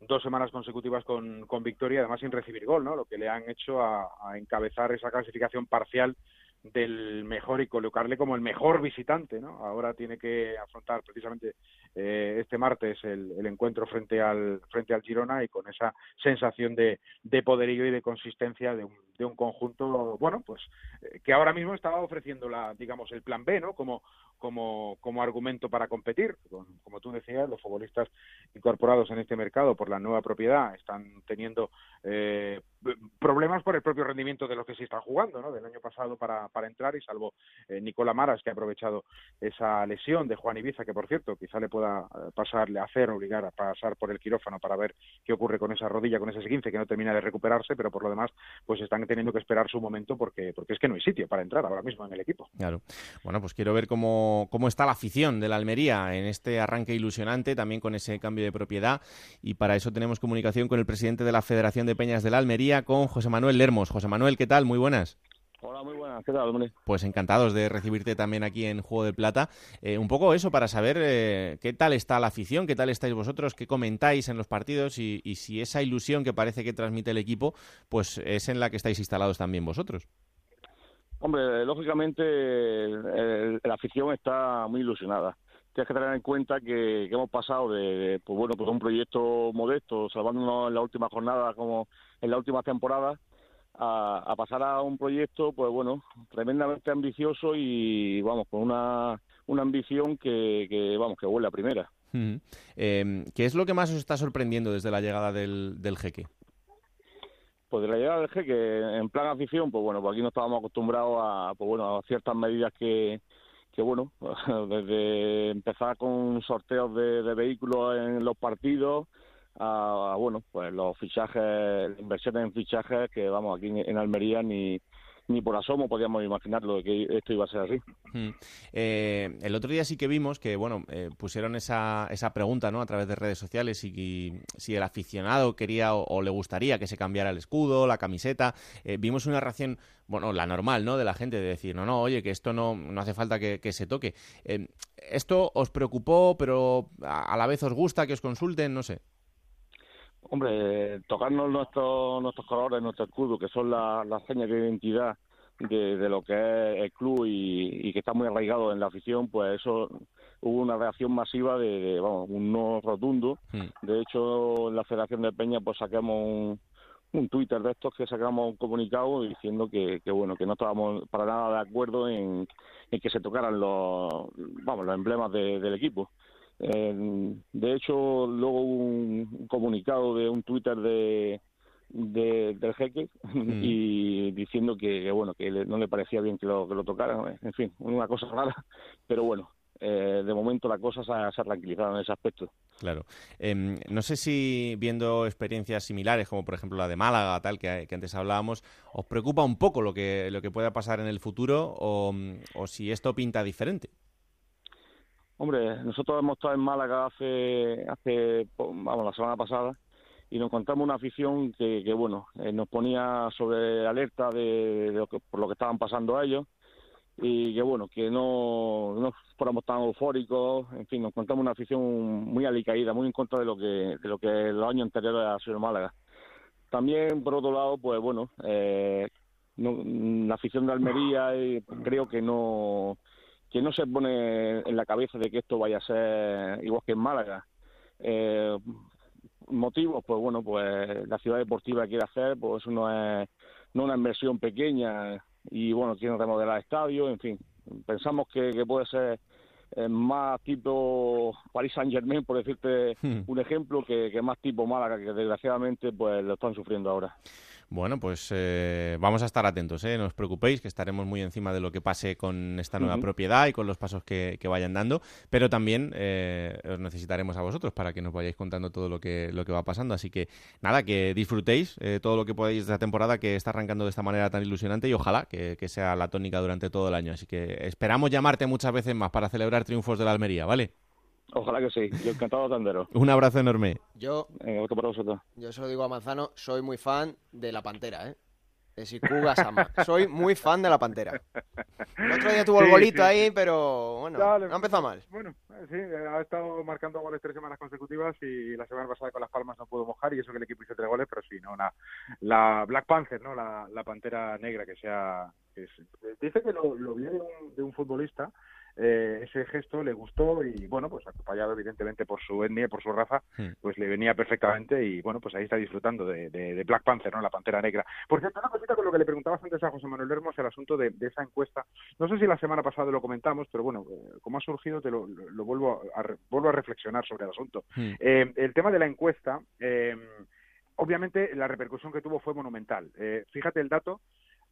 dos semanas consecutivas con, con victoria, además sin recibir gol, ¿no? Lo que le han hecho a, a encabezar esa clasificación parcial del mejor y colocarle como el mejor visitante, ¿no? Ahora tiene que afrontar precisamente eh, este martes el, encuentro frente al frente al Girona y con esa sensación de, de poderío y de consistencia de un, de un conjunto, bueno, pues eh, que ahora mismo estaba ofreciendo la, digamos, el plan B, ¿no? Como como, como argumento para competir. Como tú decías, los futbolistas incorporados en este mercado por la nueva propiedad están teniendo eh, problemas por el propio rendimiento de los que se están jugando, ¿no? Del año pasado para, para entrar y salvo eh, Nicola Maras que ha aprovechado esa lesión de Juan Ibiza, que por cierto quizá le pueda eh, pasarle a hacer, obligar a pasar por el quirófano para ver qué ocurre con esa rodilla, con ese 15 que no termina de recuperarse, pero por lo demás pues están teniendo que esperar su momento porque, porque es que no hay sitio para entrar ahora mismo en el equipo. Claro. Bueno, pues quiero ver cómo, cómo está la afición de la Almería en este arranque ilusionante, también con ese cambio de propiedad. Y para eso tenemos comunicación con el presidente de la Federación de Peñas de la Almería, con José Manuel Lermos. José Manuel, ¿qué tal? Muy buenas. Hola, muy buenas. ¿Qué tal, hombre? Pues encantados de recibirte también aquí en Juego de Plata. Eh, un poco eso para saber eh, qué tal está la afición, qué tal estáis vosotros, qué comentáis en los partidos y, y si esa ilusión que parece que transmite el equipo, pues es en la que estáis instalados también vosotros. Hombre, lógicamente el- la afición está muy ilusionada. Tienes que tener en cuenta que, que hemos pasado de, de, pues bueno, pues un proyecto modesto, salvándonos en la última jornada como en la última temporada, a, a pasar a un proyecto, pues bueno, tremendamente ambicioso y vamos, con una, una ambición que, que, vamos, que huele a primera. Eh, ¿Qué es lo que más os está sorprendiendo desde la llegada del, del jeque? Pues de la llegada del jeque, en plan afición, pues bueno, pues aquí no estábamos acostumbrados a, pues bueno, a ciertas medidas que, que bueno, [LAUGHS] desde empezar con sorteos de, de vehículos en los partidos, a, bueno, pues los fichajes, inversiones en fichajes que vamos, aquí en, Almería ni, ni por asomo podíamos imaginarlo que esto iba a ser así. Mm. Eh, el otro día sí que vimos que, bueno, eh, pusieron esa, esa pregunta, ¿no? A través de redes sociales y, y si el aficionado quería o, le gustaría que se cambiara el escudo, la camiseta. Eh, vimos una reacción, bueno, la normal, ¿no? De la gente de decir, no, no, oye, que esto no, no hace falta que, que se toque. Eh, ¿Esto os preocupó, pero a la vez os gusta que os consulten? No sé. Hombre, tocarnos nuestros nuestros colores, nuestro escudo, que son las la señas de identidad de, de, lo que es el club y, y, que está muy arraigado en la afición, pues eso hubo una reacción masiva de, de vamos, un no rotundo. Mm. De hecho, en la Federación de Peña pues sacamos un, un Twitter de estos que sacamos un comunicado diciendo que, que bueno, que no estábamos para nada de acuerdo en, en que se tocaran los vamos, los emblemas de, del equipo. Eh, de hecho, luego un comunicado de un Twitter de, de del jeque mm. y diciendo que, que, bueno que le, no le parecía bien que lo, que lo tocaran. En fin, una cosa rara, pero bueno. eh, de momento la cosa se ha, se ha, tranquilizado en ese aspecto. Claro. Eh, no sé si viendo experiencias similares, como por ejemplo la de Málaga, tal que, que, antes hablábamos, os preocupa un poco lo que, lo que pueda pasar en el futuro o, o si esto pinta diferente. Hombre, nosotros hemos estado en Málaga hace, hace vamos, la semana pasada y nos encontramos una afición que, que bueno, eh, nos ponía sobre alerta de, lo que, por lo que estaban pasando a ellos y que bueno, que no, no fuéramos tan eufóricos, en fin, nos encontramos una afición muy alicaída, muy en contra de lo que, de lo que los años anteriores ha sido Málaga. También, por otro lado, pues bueno, eh, no, la afición de Almería eh, creo que no que no se pone en la cabeza de que esto vaya a ser igual que en Málaga. Eh, motivos, pues bueno, pues la ciudad deportiva quiere hacer, pues eso no es no una inversión pequeña y bueno, quieren remodelar estadio, en fin, pensamos que, que puede ser eh, más tipo Paris Saint Germain, por decirte hmm. un ejemplo, que, que más tipo Málaga, que desgraciadamente pues lo están sufriendo ahora. Bueno, pues eh, vamos a estar atentos, ¿eh? no os preocupéis, que estaremos muy encima de lo que pase con esta nueva uh -huh. propiedad y con los pasos que, que vayan dando, pero también eh, os necesitaremos a vosotros para que nos vayáis contando todo lo que, lo que va pasando. Así que nada, que disfrutéis eh, todo lo que podáis de esta temporada que está arrancando de esta manera tan ilusionante y ojalá que, que sea la tónica durante todo el año. Así que esperamos llamarte muchas veces más para celebrar triunfos de la Almería, ¿vale? Ojalá que sí. Yo encantado tendero. [LAUGHS] Un abrazo enorme. Yo, otro para vosotros. yo se lo digo a Manzano, soy muy fan de la Pantera, ¿eh? De Sikuga Sama. soy muy fan de la Pantera. El otro día tuvo Sí, el golito sí, ahí, sí. pero bueno, Ya, le- no empezó mal. Bueno, eh, sí, eh, ha estado marcando goles tres semanas consecutivas y la semana pasada con Las Palmas no pudo mojar y eso que el equipo hizo tres goles, pero sí, no, una, la Black Panther, ¿no? La, la pantera negra que sea... Que es- dice que lo, lo vio de un, de un futbolista, eh, ese gesto le gustó y bueno, pues acompañado evidentemente por su etnia, por su raza, Hmm. pues le venía perfectamente y bueno, pues ahí está disfrutando de, de, de Black Panther, ¿no? La pantera negra. Por cierto, una cosita con lo que le preguntabas antes a José Manuel Hermos, el asunto de, de esa encuesta. No sé si la semana pasada lo comentamos, pero bueno, eh, como ha surgido, te lo, lo- lo vuelvo, a, a vuelvo a reflexionar sobre el asunto. Hmm. Eh, el tema de la encuesta, eh, obviamente la repercusión que tuvo fue monumental. Fíjate el dato,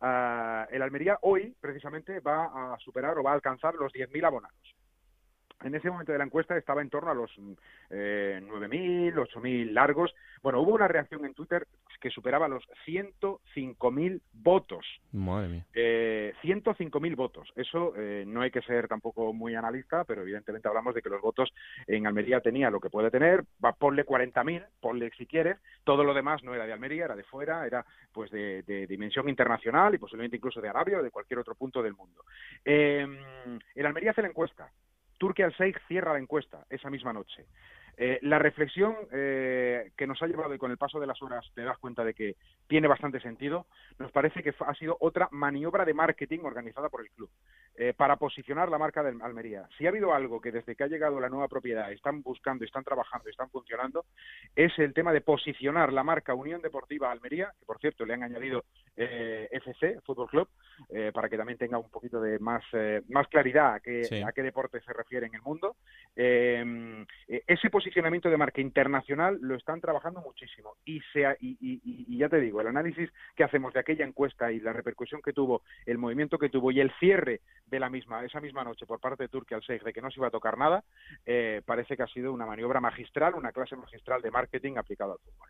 ah, el Almería hoy precisamente va a superar o va a alcanzar los 10.000 abonados. En ese momento de la encuesta estaba en torno a los eh, 9.000, 8.000 largos. Bueno, hubo una reacción en Twitter que superaba los 105.000 votos. Madre mía. Eh, 105.000 votos. Eso eh, no hay que ser tampoco muy analista, pero evidentemente hablamos de que los votos en Almería tenía lo que puede tener. Va, ponle 40.000, ponle si quieres. Todo lo demás no era de Almería, era de fuera, era pues de, de dimensión internacional y posiblemente incluso de Arabia o de cualquier otro punto del mundo. El Almería hace la encuesta. Turquía al Sheikh cierra la encuesta esa misma noche. Eh, la reflexión eh, que nos ha llevado y con el paso de las horas te das cuenta de que tiene bastante sentido, nos parece que ha sido otra maniobra de marketing organizada por el club eh, para posicionar la marca del Almería. Si ha habido algo que desde que ha llegado la nueva propiedad están buscando, están trabajando, están funcionando, es el tema de posicionar la marca Unión Deportiva Almería, que por cierto le han añadido eh, FC, Fútbol Club, eh, para que también tenga un poquito de más, eh, más claridad a qué, Sí. a qué deporte se refiere en el mundo. Ese posicionamiento de marca internacional lo están trabajando muchísimo y, sea, y, y- y- ya te digo, el análisis que hacemos de aquella encuesta y la repercusión que tuvo, el movimiento que tuvo y el cierre de la misma, esa misma noche por parte de Turquía al Sheikh de que no se iba a tocar nada, eh, parece que ha sido una maniobra magistral, una clase magistral de marketing aplicado al fútbol.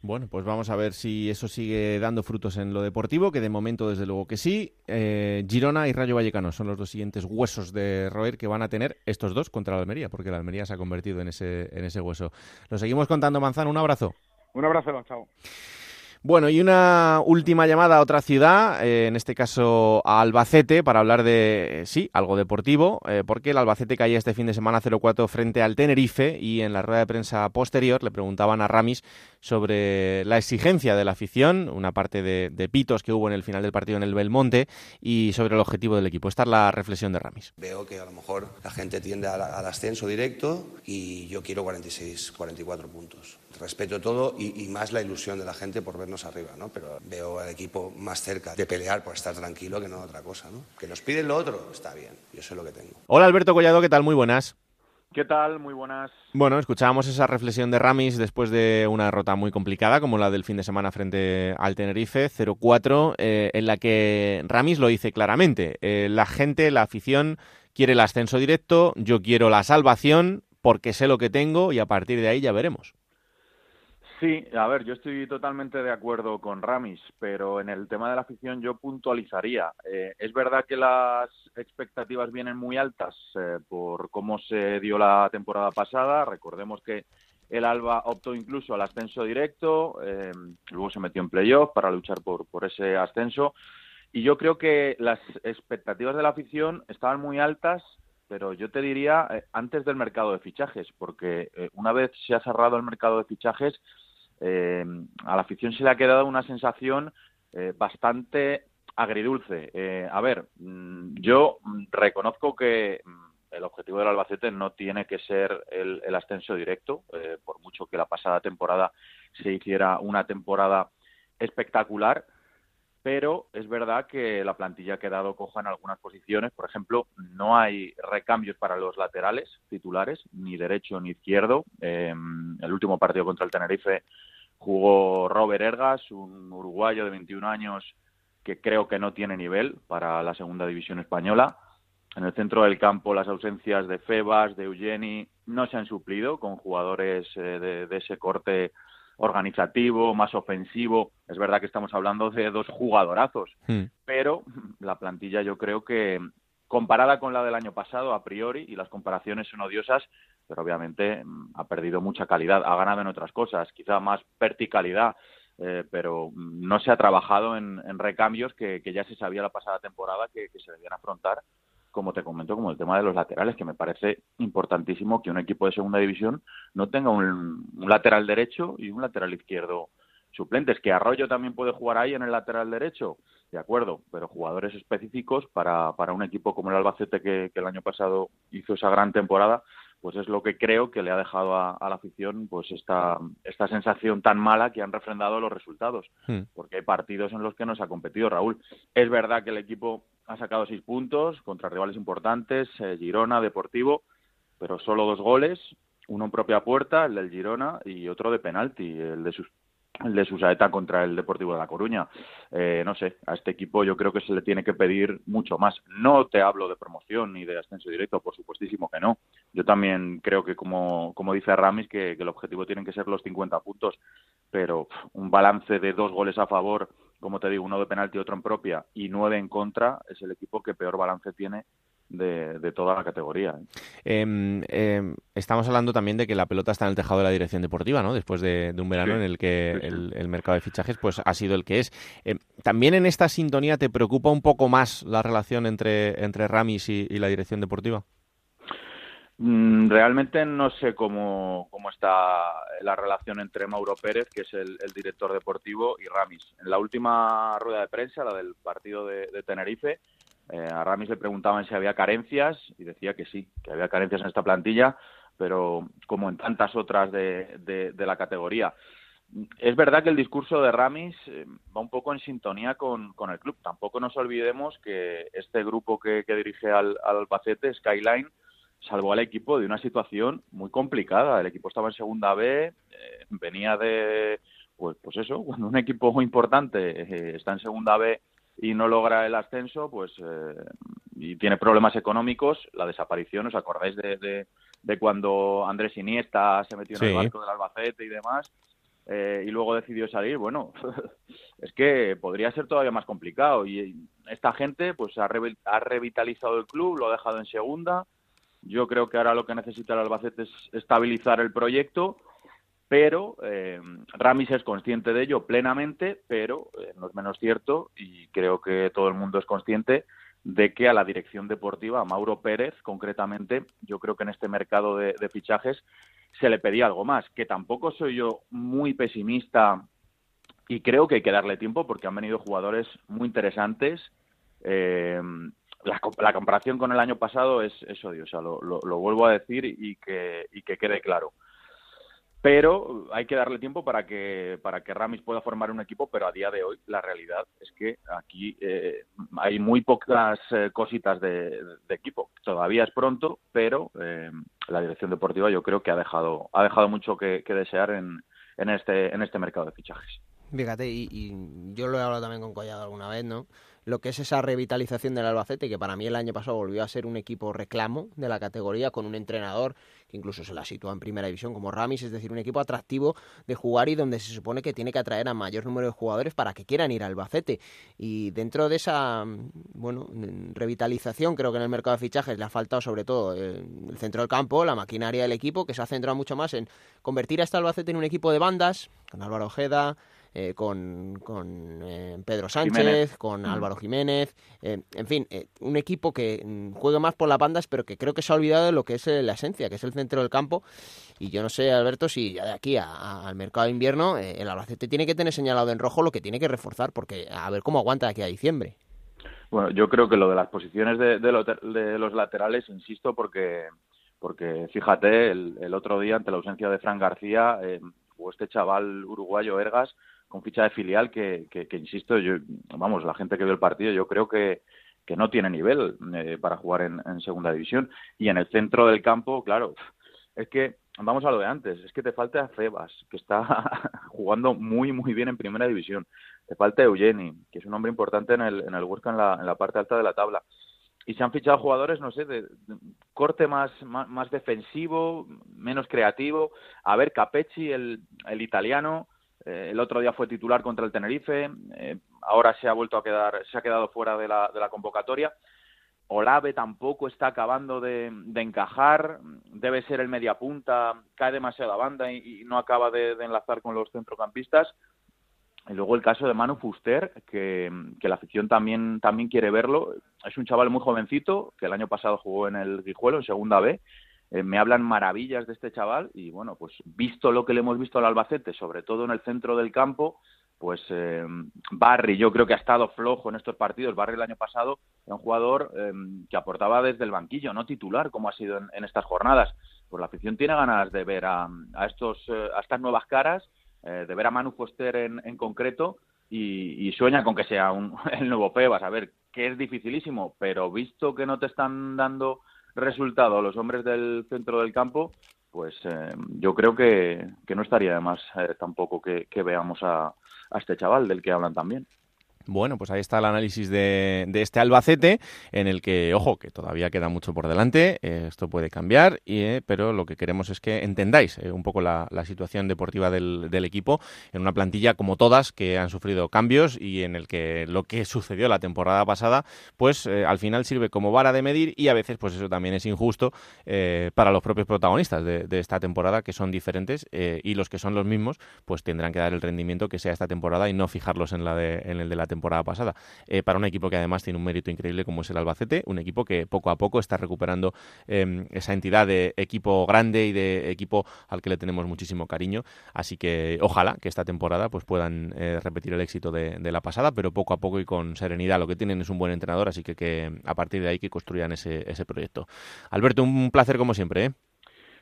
Bueno, pues vamos a ver si eso sigue dando frutos en lo deportivo, que de momento desde luego que sí. Eh, Girona y Rayo Vallecano son los dos siguientes huesos de roer que van a tener estos dos contra la Almería, porque la Almería se ha convertido en ese, en ese hueso. Lo seguimos contando, Manzano, un abrazo. Un abrazo, chao. Bueno, y una última llamada a otra ciudad, eh, en este caso a Albacete, para hablar de, eh, sí, algo deportivo, eh, porque el Albacete caía este fin de semana 0-4 frente al Tenerife y en la rueda de prensa posterior le preguntaban a Ramis sobre la exigencia de la afición, una parte de, pitos que hubo en el final del partido en el Belmonte y sobre el objetivo del equipo. Esta es la reflexión de Ramis. Veo que a lo mejor la gente tiende al, al ascenso directo y yo quiero 46, 44 puntos. Respeto todo y, y más la ilusión de la gente por vernos arriba, ¿no? Pero veo al equipo más cerca de pelear por estar tranquilo que no otra cosa, ¿no? Que nos piden lo otro, está bien, yo sé lo que tengo. Hola Alberto Collado, ¿qué tal? Muy buenas. ¿Qué tal? Muy buenas. Bueno, escuchábamos esa reflexión de Ramis después de una derrota muy complicada como la del fin de semana frente al Tenerife, 0-4, eh, en la que Ramis lo dice claramente. Eh, la gente, la afición quiere el ascenso directo, yo quiero la salvación porque sé lo que tengo y a partir de ahí ya veremos. Sí, a ver, yo estoy totalmente de acuerdo con Ramis, pero en el tema de la afición yo puntualizaría. Eh, es verdad que las expectativas vienen muy altas eh, por cómo se dio la temporada pasada. Recordemos que el Alba optó incluso al ascenso directo, eh, luego se metió en playoff para luchar por, por ese ascenso. Y yo creo que las expectativas de la afición estaban muy altas, pero yo te diría antes del mercado de fichajes, porque una vez se ha cerrado el mercado de fichajes, eh, a la afición se le ha quedado una sensación eh, bastante agridulce. Eh, a ver, mm, yo reconozco que mm, el objetivo del Albacete no tiene que ser el, ascenso directo, por mucho que la pasada temporada se hiciera una temporada espectacular, pero es verdad que la plantilla ha quedado coja en algunas posiciones. Por ejemplo, no hay recambios para los laterales titulares, ni derecho ni izquierdo. el último partido contra el Tenerife Jugó Robert Ergas, un uruguayo de 21 años que creo que no tiene nivel para la segunda división española. En el centro del campo las ausencias de Febas, de Eugeni, no se han suplido con jugadores eh, de, ese corte organizativo, más ofensivo. Es verdad que estamos hablando de dos jugadorazos, hmm. pero la plantilla yo creo que comparada con la del año pasado a priori, y las comparaciones son odiosas, pero obviamente mm, ha perdido mucha calidad, ha ganado en otras cosas, quizá más verticalidad, eh, pero mm, no se ha trabajado en, recambios que, ya se sabía la pasada temporada que, se debían afrontar, como te comento, como el tema de los laterales, que me parece importantísimo que un equipo de segunda división no tenga un, lateral derecho y un lateral izquierdo suplentes, que Arroyo también puede jugar ahí en el lateral derecho, de acuerdo, pero jugadores específicos para, para un equipo como el Albacete que el año pasado hizo esa gran temporada, pues es lo que creo que le ha dejado a, la afición pues esta, esta sensación tan mala que han refrendado los resultados, hmm. porque hay partidos en los que no se ha competido, Raúl. Es verdad que el equipo ha sacado seis puntos contra rivales importantes, eh, Girona, Deportivo, pero solo dos goles, uno en propia puerta, el del Girona, y otro de penalti, el de sus el de Susaeta contra el Deportivo de La Coruña. Eh, no sé, a este equipo yo creo que se le tiene que pedir mucho más. No te hablo de promoción ni de ascenso directo, por supuestísimo que no. Yo también creo que, como, como dice Ramis, que, el objetivo tienen que ser los 50 puntos, pero un balance de dos goles a favor, como te digo, uno de penalti y otro en propia, y nueve en contra, es el equipo que peor balance tiene de, toda la categoría. ¿eh? Em, em, estamos hablando también de que la pelota está en el tejado de la dirección deportiva, ¿no? Después de, un verano en el que El, mercado de fichajes pues ha sido el que es. Em, también en esta sintonía te preocupa un poco más la relación entre, entre Ramis y, la dirección deportiva. Mm, realmente no sé cómo, cómo está la relación entre Mauro Pérez, que es el, director deportivo, y Ramis. En la última rueda de prensa, la del partido de Tenerife, eh, a Ramis le preguntaban si había carencias y decía que sí, que había carencias en esta plantilla, pero como en tantas otras de, la categoría. Es verdad que el discurso de Ramis eh, va un poco en sintonía con, el club. Tampoco nos olvidemos que este grupo que, dirige al, al Albacete, Skyline, salvó al equipo de una situación muy complicada. El equipo estaba en segunda B, eh, venía de, pues, pues eso, cuando un equipo muy importante está en segunda B y no logra el ascenso, pues eh, y tiene problemas económicos, la desaparición, ¿os acordáis de, de, cuando Andrés Iniesta se metió en el barco del Albacete y demás? Eh, y luego decidió salir, bueno, [LAUGHS] es que podría ser todavía más complicado. Y esta gente pues ha, ha revitalizado el club, lo ha dejado en segunda. Yo creo que ahora lo que necesita el Albacete es estabilizar el proyecto pero eh, Ramis es consciente de ello plenamente, pero eh, no es menos cierto y creo que todo el mundo es consciente de que a la dirección deportiva, a Mauro Pérez concretamente, yo creo que en este mercado de, fichajes se le pedía algo más, que tampoco soy yo muy pesimista y creo que hay que darle tiempo porque han venido jugadores muy interesantes. Eh, la, comparación con el año pasado es, odiosa, lo, vuelvo a decir y que quede claro pero hay que darle tiempo para que para que Ramis pueda formar un equipo pero a día de hoy la realidad es que aquí eh, hay muy pocas eh, cositas de, equipo. Todavía es pronto pero eh, la dirección deportiva yo creo que ha dejado ha dejado mucho que, desear en, este en este mercado de fichajes. Fíjate y, yo lo he hablado también con Collado alguna vez no lo que es esa revitalización del Albacete, que para mí el año pasado volvió a ser un equipo reclamo de la categoría, con un entrenador que incluso se la sitúa en primera división como Ramis, es decir, un equipo atractivo de jugar y donde se supone que tiene que atraer a mayor número de jugadores para que quieran ir al Albacete. Y dentro de esa bueno revitalización, creo que en el mercado de fichajes le ha faltado sobre todo el, centro del campo, la maquinaria del equipo, que se ha centrado mucho más en convertir a este Albacete en un equipo de bandas, con Álvaro Ojeda, eh, con, con eh, Pedro Sánchez, con. Álvaro Jiménez, eh, en fin, un equipo que mm, juega más por las bandas, pero que creo que se ha olvidado de lo que es la esencia, que es el centro del campo. Y yo no sé, Alberto, si ya de aquí al mercado de invierno el Albacete tiene que tener señalado en rojo lo que tiene que reforzar, porque a ver cómo aguanta de aquí a diciembre. Bueno, yo creo que lo de las posiciones de, de, los laterales, insisto, porque porque fíjate, el, otro día, ante la ausencia de Fran García, o este chaval uruguayo Ergas, con ficha de filial que, que, insisto, yo, vamos, la gente que vio el partido, yo creo que, que no tiene nivel eh, para jugar en, segunda división. Y en el centro del campo, claro, es que vamos a lo de antes, es que te falta Febas, que está [LAUGHS] jugando muy, muy bien en primera división. Te falta Eugeni, que es un hombre importante en el, en el Huesca en la, en la parte alta de la tabla. Y se han fichado jugadores, no sé, de, corte más, más, defensivo, menos creativo. A ver, Capecci, el, el italiano, eh, el otro día fue titular contra el Tenerife, eh, ahora se ha vuelto a quedar, se ha quedado fuera de la, de la convocatoria. Olave tampoco está acabando de, encajar, debe ser el mediapunta, cae demasiado a banda y, no acaba de, enlazar con los centrocampistas. Y luego el caso de Manu Fuster, que, que, la afición también, también quiere verlo. Es un chaval muy jovencito, que el año pasado jugó en el Guijuelo, en segunda B, eh, me hablan maravillas de este chaval y bueno, pues visto lo que le hemos visto al Albacete, sobre todo en el centro del campo, pues eh, Barry yo creo que ha estado flojo en estos partidos. Barry el año pasado era un jugador eh, que aportaba desde el banquillo, no titular como ha sido en, estas jornadas. Pues la afición tiene ganas de ver a, estos, a estas nuevas caras, de ver a Manu Foster en, concreto y, sueña con que sea un, [LAUGHS] el nuevo Pebas. A ver, que es dificilísimo, pero visto que no te están dando resultado a los hombres del centro del campo, pues eh, yo creo que, que, no estaría de más eh, tampoco que, que veamos a, a este chaval del que hablan también. Bueno, pues ahí está el análisis de, este Albacete, en el que, ojo, que todavía queda mucho por delante, eh, esto puede cambiar, y, eh, pero lo que queremos es que entendáis eh, un poco la, situación deportiva del, equipo en una plantilla como todas que han sufrido cambios y en el que lo que sucedió la temporada pasada, pues al final sirve como vara de medir y a veces pues eso también es injusto para los propios protagonistas de, esta temporada que son diferentes y los que son los mismos pues tendrán que dar el rendimiento que sea esta temporada y no fijarlos en, la de, en el de la temporada temporada pasada, eh, para un equipo que además tiene un mérito increíble como es el Albacete, un equipo que poco a poco está recuperando em, esa entidad de equipo grande y de equipo al que le tenemos muchísimo cariño, así que ojalá que esta temporada pues puedan eh, repetir el éxito de, la pasada, pero poco a poco y con serenidad, lo que tienen es un buen entrenador, así que, que a partir de ahí que construyan ese, ese proyecto. Alberto, un placer como siempre. ¿eh?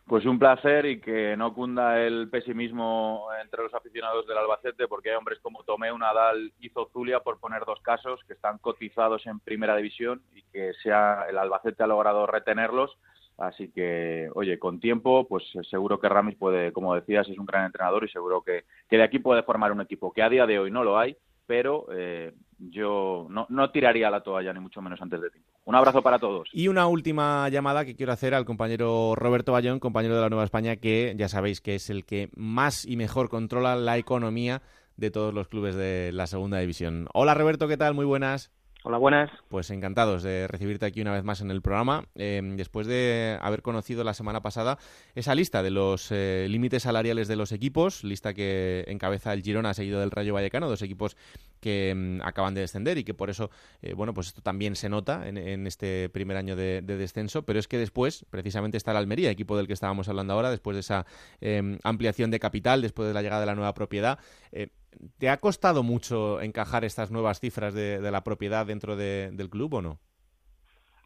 Pues un placer y que no cunda el pesimismo entre los aficionados del Albacete, porque hay hombres como Tomeu, Nadal y Zozulia, por poner dos casos, que están cotizados en primera división y que sea el Albacete ha logrado retenerlos. Así que, oye, con tiempo, pues seguro que Ramis puede, como decías, es un gran entrenador y seguro que, que de aquí puede formar un equipo que a día de hoy no lo hay, pero eh, yo no, no tiraría la toalla, ni mucho menos antes de tiempo. Un abrazo para todos. Y una última llamada que quiero hacer al compañero Roberto Bayón, compañero de la Nueva España, que ya sabéis que es el que más y mejor controla la economía de todos los clubes de la segunda división. Hola Roberto, ¿qué tal? Muy buenas. Hola, buenas. Pues encantados de recibirte aquí una vez más en el programa. Em, después de haber conocido la semana pasada esa lista de los eh, límites salariales de los equipos, lista que encabeza el Girona seguido del Rayo Vallecano, dos equipos que em, acaban de descender y que por eso, eh, bueno, pues esto también se nota en, este primer año de, descenso, pero es que después, precisamente está el Almería, equipo del que estábamos hablando ahora, después de esa em, ampliación de capital, después de la llegada de la nueva propiedad. Eh, ¿Te ha costado mucho encajar estas nuevas cifras de, la propiedad dentro del club o no?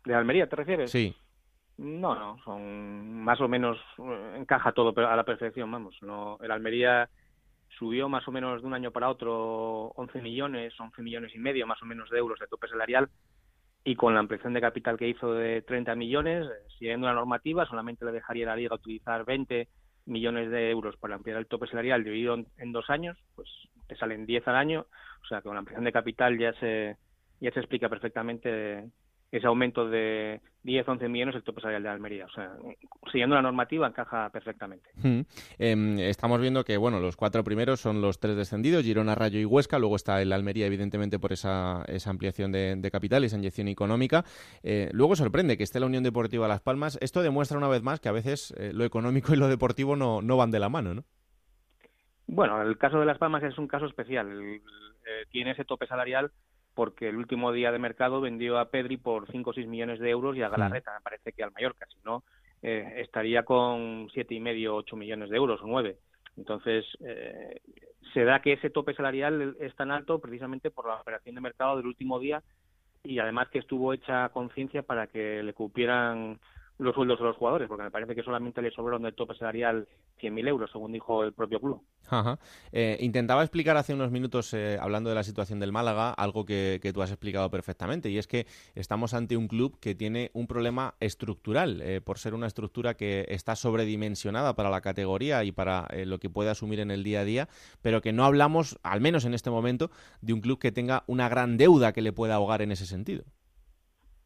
¿De Almería te refieres? Sí. No, no, son más o menos eh, encaja todo a la perfección, vamos. No, el Almería subió más o menos de un año para otro 11 millones, 11 millones y medio más o menos de euros de tope salarial. Y con la ampliación de capital que hizo de 30 millones, eh, siguiendo la normativa, solamente le dejaría la liga utilizar 20 millones de euros para ampliar el tope salarial dividido en, dos años, pues te salen 10 al año, o sea que con la ampliación de capital ya se, ya se explica perfectamente ese aumento de 10, 11 millones el tope salarial de Almería. O sea, siguiendo la normativa encaja perfectamente. Mm. Em, estamos viendo que, bueno, los cuatro primeros son los tres descendidos, Girona, Rayo y Huesca. Luego está el Almería, evidentemente, por esa, esa ampliación de, de capital, esa inyección económica. Eh, luego sorprende que esté la Unión Deportiva Las Palmas. Esto demuestra una vez más que a veces eh, lo económico y lo deportivo no, no van de la mano, ¿no? Bueno, el caso de Las Palmas es un caso especial. Eh, tiene ese tope salarial porque el último día de mercado vendió a Pedri por 5 o 6 millones de euros y a Galarreta, me parece que al Mallorca, si no, eh, estaría con siete y medio, 8 millones de euros o 9. Entonces, eh, se da que ese tope salarial es tan alto precisamente por la operación de mercado del último día y además que estuvo hecha conciencia para que le cupieran los sueldos de los jugadores, porque me parece que solamente le sobraron del tope salarial 100.000 euros, según dijo el propio club. Eh, intentaba explicar hace unos minutos, eh, hablando de la situación del Málaga, algo que, tú has explicado perfectamente, y es que estamos ante un club que tiene un problema estructural, eh, por ser una estructura que está sobredimensionada para la categoría y para lo que puede asumir en el día a día, pero que no hablamos, al menos en este momento, de un club que tenga una gran deuda que le pueda ahogar en ese sentido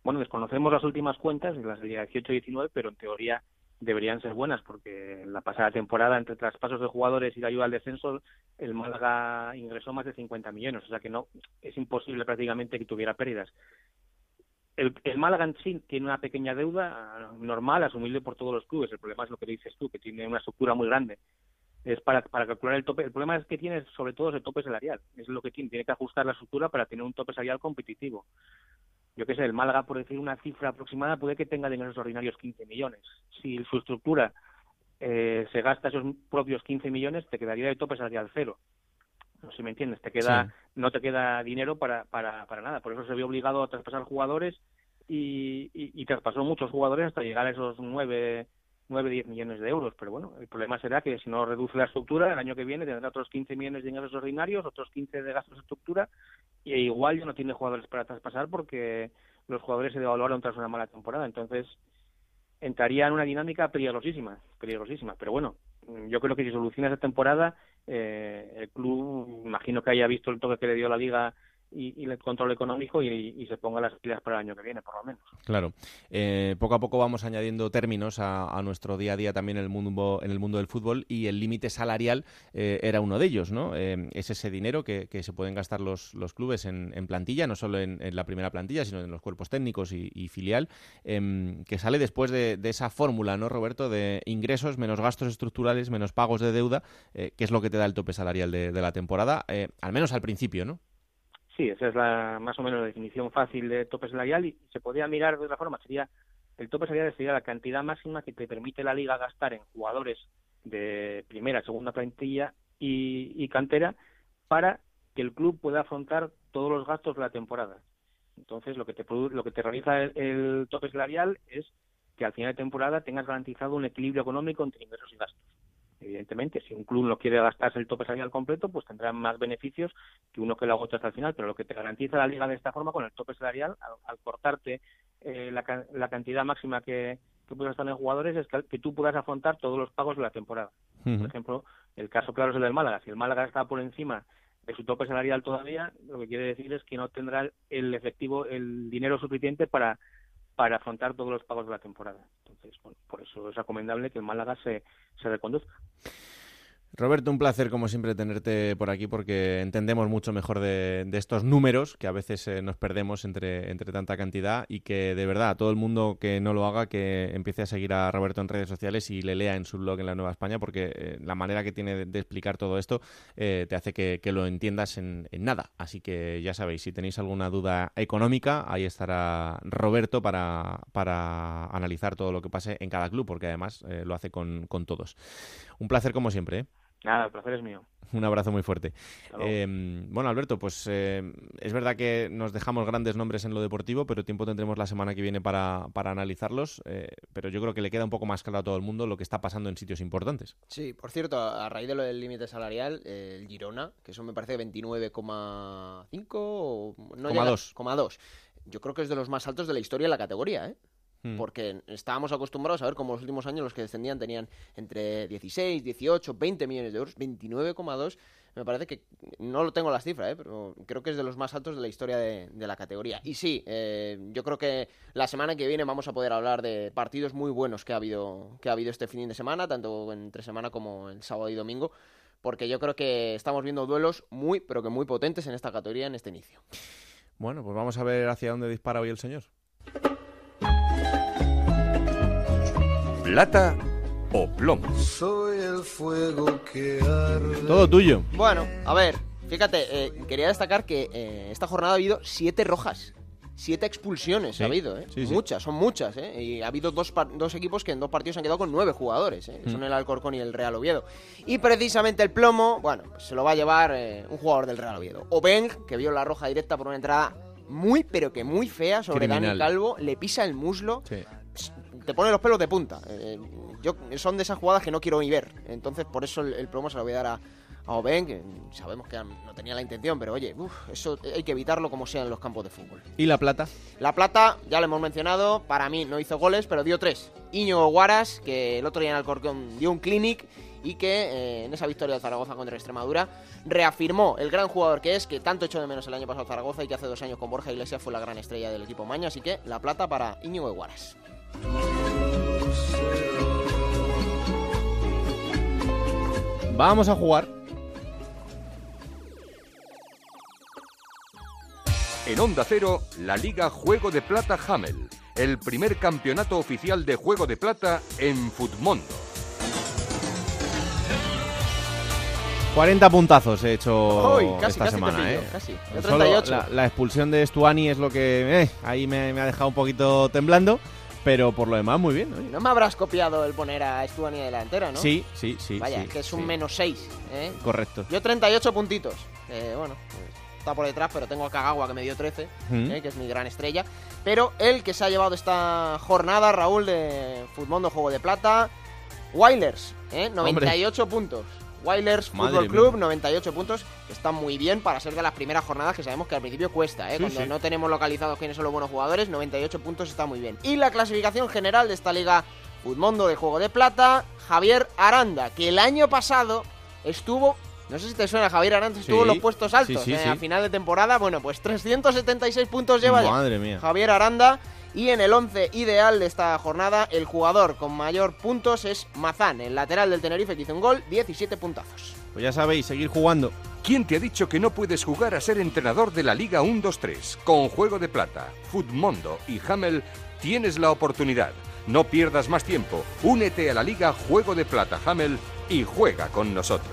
bueno, desconocemos las últimas cuentas, las de 18 y 19, pero en teoría deberían ser buenas, porque la pasada temporada, entre traspasos de jugadores y la ayuda al descenso, el Málaga ingresó más de 50 millones, o sea que no es imposible prácticamente que tuviera pérdidas. El, el Málaga en sí tiene una pequeña deuda normal, asumible por todos los clubes. El problema es lo que dices tú, que tiene una estructura muy grande. Es para, para calcular el tope. El problema es que tiene sobre todo el tope salarial. Es lo que tiene. Tiene que ajustar la estructura para tener un tope salarial competitivo yo qué sé, el Málaga, por decir una cifra aproximada, puede que tenga de ingresos ordinarios 15 millones. Si su estructura eh, se gasta esos propios 15 millones, te quedaría de tope salarial cero. No sé si me entiendes, te queda, no te queda dinero para, para, para nada. Por eso se vio obligado a traspasar jugadores y, y, traspasó muchos jugadores hasta llegar a esos 9, 9, 10 millones de euros. Pero bueno, el problema será que si no reduce la estructura, el año que viene tendrá otros 15 millones de ingresos ordinarios, otros 15 de gastos de estructura y igual ya no tiene jugadores para traspasar porque los jugadores se devaluaron tras una mala temporada. Entonces, entraría en una dinámica peligrosísima, peligrosísima. Pero bueno, yo creo que si soluciona esa temporada, eh, el club, imagino que haya visto el toque que le dio la liga y, el control económico y, se ponga las pilas para el año que viene, por lo menos. Claro. Eh, poco a poco vamos añadiendo términos a, nuestro día a día también en el mundo, en el mundo del fútbol y el límite salarial eh, era uno de ellos, ¿no? Eh, es ese dinero que, se pueden gastar los, los clubes en, plantilla, no solo en, la primera plantilla, sino en los cuerpos técnicos y, filial, em, que sale después de, esa fórmula, ¿no, Roberto? De ingresos menos gastos estructurales, menos pagos de deuda, que es lo que te da el tope salarial de, de la temporada, al menos al principio, ¿no? Sí, esa es la más o menos la definición fácil de tope salarial y se podría mirar de otra forma. Sería el tope salarial sería la cantidad máxima que te permite la liga gastar en jugadores de primera, segunda plantilla y, cantera para que el club pueda afrontar todos los gastos de la temporada. Entonces, lo que te lo que te realiza el tope salarial es que al final de temporada tengas garantizado un equilibrio económico entre ingresos y gastos. Evidentemente, si un club no quiere gastarse el tope salarial completo, pues tendrá más beneficios que uno que lo agota hasta el final. Pero lo que te garantiza la liga de esta forma, con el tope salarial, al, cortarte eh, la, cantidad máxima que, que puedas gastar en jugadores, es que, tú puedas afrontar todos los pagos de la temporada. Por ejemplo, el caso claro es el del Málaga. Si el Málaga está por encima de su tope salarial todavía, lo que quiere decir es que no tendrá el efectivo, el dinero suficiente para para afrontar todos los pagos de la temporada. Entonces, bueno, por eso es recomendable que el Málaga se, se reconduzca. Roberto, un placer como siempre tenerte por aquí porque entendemos mucho mejor de, estos números que a veces eh, nos perdemos entre, tanta cantidad y que de verdad todo el mundo que no lo haga que empiece a seguir a Roberto en redes sociales y le lea en su blog en la Nueva España porque eh, la manera que tiene de, explicar todo esto eh, te hace que, lo entiendas en, nada. Así que ya sabéis, si tenéis alguna duda económica, ahí estará Roberto para, analizar todo lo que pase en cada club porque además lo hace con todos. Un placer como siempre. Nada, el placer es mío. Un abrazo muy fuerte. Eh, bueno, Alberto, pues eh, es verdad que nos dejamos grandes nombres en lo deportivo, pero tiempo tendremos la semana que viene para, para analizarlos. Eh, pero yo creo que le queda un poco más claro a todo el mundo lo que está pasando en sitios importantes. Sí, por cierto, a raíz de lo del límite salarial, el Girona, que eso me parece 29,5 o no 2. Yo creo que es de los más altos de la historia de la categoría, ¿eh? Hmm. Porque estábamos acostumbrados a ver cómo los últimos años los que descendían tenían entre 16, 18, 20 millones de euros, 29,2 me parece que no lo tengo las cifras, ¿eh? pero creo que es de los más altos de la historia de, de la categoría. Y sí, eh, yo creo que la semana que viene vamos a poder hablar de partidos muy buenos que ha habido, que ha habido este fin de semana, tanto entre semana como el sábado y domingo, porque yo creo que estamos viendo duelos muy, pero que muy potentes en esta categoría en este inicio. Bueno, pues vamos a ver hacia dónde dispara hoy el señor. Plata o plomo. Soy el fuego que arde. Todo tuyo. Bueno, a ver, fíjate, eh, quería destacar que eh, esta jornada ha habido siete rojas. Siete expulsiones Sí, ha habido, ¿eh? sí, sí. Muchas, son muchas, ¿eh? Y ha habido dos, dos equipos que en dos partidos se han quedado con nueve jugadores, ¿eh? Mm. Son el Alcorcón y el Real Oviedo. Y precisamente el plomo, bueno, pues se lo va a llevar eh, un jugador del Real Oviedo. Obeng, que vio la roja directa por una entrada muy, pero que muy fea sobre Dani Criminal. Calvo, le pisa el muslo, Sí. Te pone los pelos de punta. Eh, yo Son de esas jugadas que no quiero ni ver. Entonces, por eso el, el plomo se lo voy a dar a, a Oben, que sabemos que no tenía la intención, pero oye, uf, eso hay que evitarlo como sea en los campos de fútbol. ¿Y la plata? La Plata, ya lo hemos mencionado, para mí no hizo goles, pero dio tres. Íñigo Guaras, que el otro día en Alcorcón dio un clinic y que eh, en esa victoria de Zaragoza contra Extremadura reafirmó el gran jugador que es, que tanto echó de menos el año pasado Zaragoza y que hace dos años con Borja Iglesias fue la gran estrella del equipo Maña. Así que la Plata para Íñigo Guaras. Vamos a jugar. En Onda Cero, la Liga Juego de Plata Hamel, el primer campeonato oficial de Juego de Plata en Futmundo. 40 puntazos he hecho Uy, casi, esta casi te semana, pillo, ¿eh? casi. Yo Solo 38. La, la expulsión de Stuani es lo que eh, ahí me, me ha dejado un poquito temblando, pero por lo demás muy bien. No me habrás copiado el poner a Stuani de delantera, ¿no? Sí, sí, sí. Vaya, sí, que es un sí. menos 6, ¿eh? Correcto. Yo 38 puntitos. Eh, bueno, pues está por detrás, pero tengo a Kagawa que me dio 13, Mm. eh, que es mi gran estrella. Pero el que se ha llevado esta jornada, Raúl, de Futmundo Juego de Plata, Wailers, ¿eh? 98 puntos. Wailers Madre Fútbol Club, mía. 98 puntos. Está muy bien para ser de las primeras jornadas que sabemos que al principio cuesta, ¿eh? Sí, Cuando sí. no tenemos localizados quiénes son los buenos jugadores, 98 puntos está muy bien. Y la clasificación general de esta liga Futmundo de Juego de Plata, Javier Aranda, que el año pasado estuvo, no sé si te suena, Javier Aranda estuvo Sí, en los puestos altos sí, sí, eh, sí. a final de temporada. Bueno, pues 376 puntos lleva ya. Madre mía. Javier Aranda. Y en el 11 ideal de esta jornada, el jugador con mayor puntos es Mazán, el lateral del Tenerife que hizo un gol, 17 puntazos. Pues ya sabéis, seguir jugando. ¿Quién te ha dicho que no puedes jugar a ser entrenador de la Liga 1-2-3? Con Juego de Plata, Futmundo y Hamel tienes la oportunidad. No pierdas más tiempo. Únete a la Liga Juego de Plata Hamel y juega con nosotros.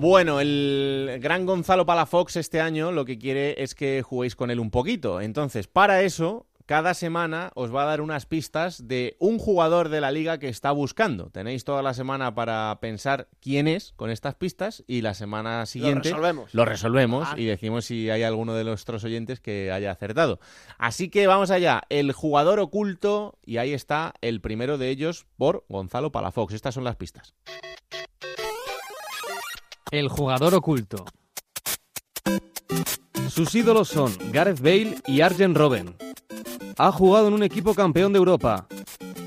Bueno, el gran Gonzalo Palafox este año lo que quiere es que juguéis con él un poquito. Entonces, para eso, cada semana os va a dar unas pistas de un jugador de la liga que está buscando. Tenéis toda la semana para pensar quién es con estas pistas y la semana siguiente resolvemos. lo resolvemos Ah. y decimos si hay alguno de nuestros oyentes que haya acertado. Así que vamos allá, el jugador oculto y ahí está el primero de ellos por Gonzalo Palafox. Estas son las pistas. El jugador oculto. Sus ídolos son Gareth Bale y Arjen Robben. Ha jugado en un equipo campeón de Europa.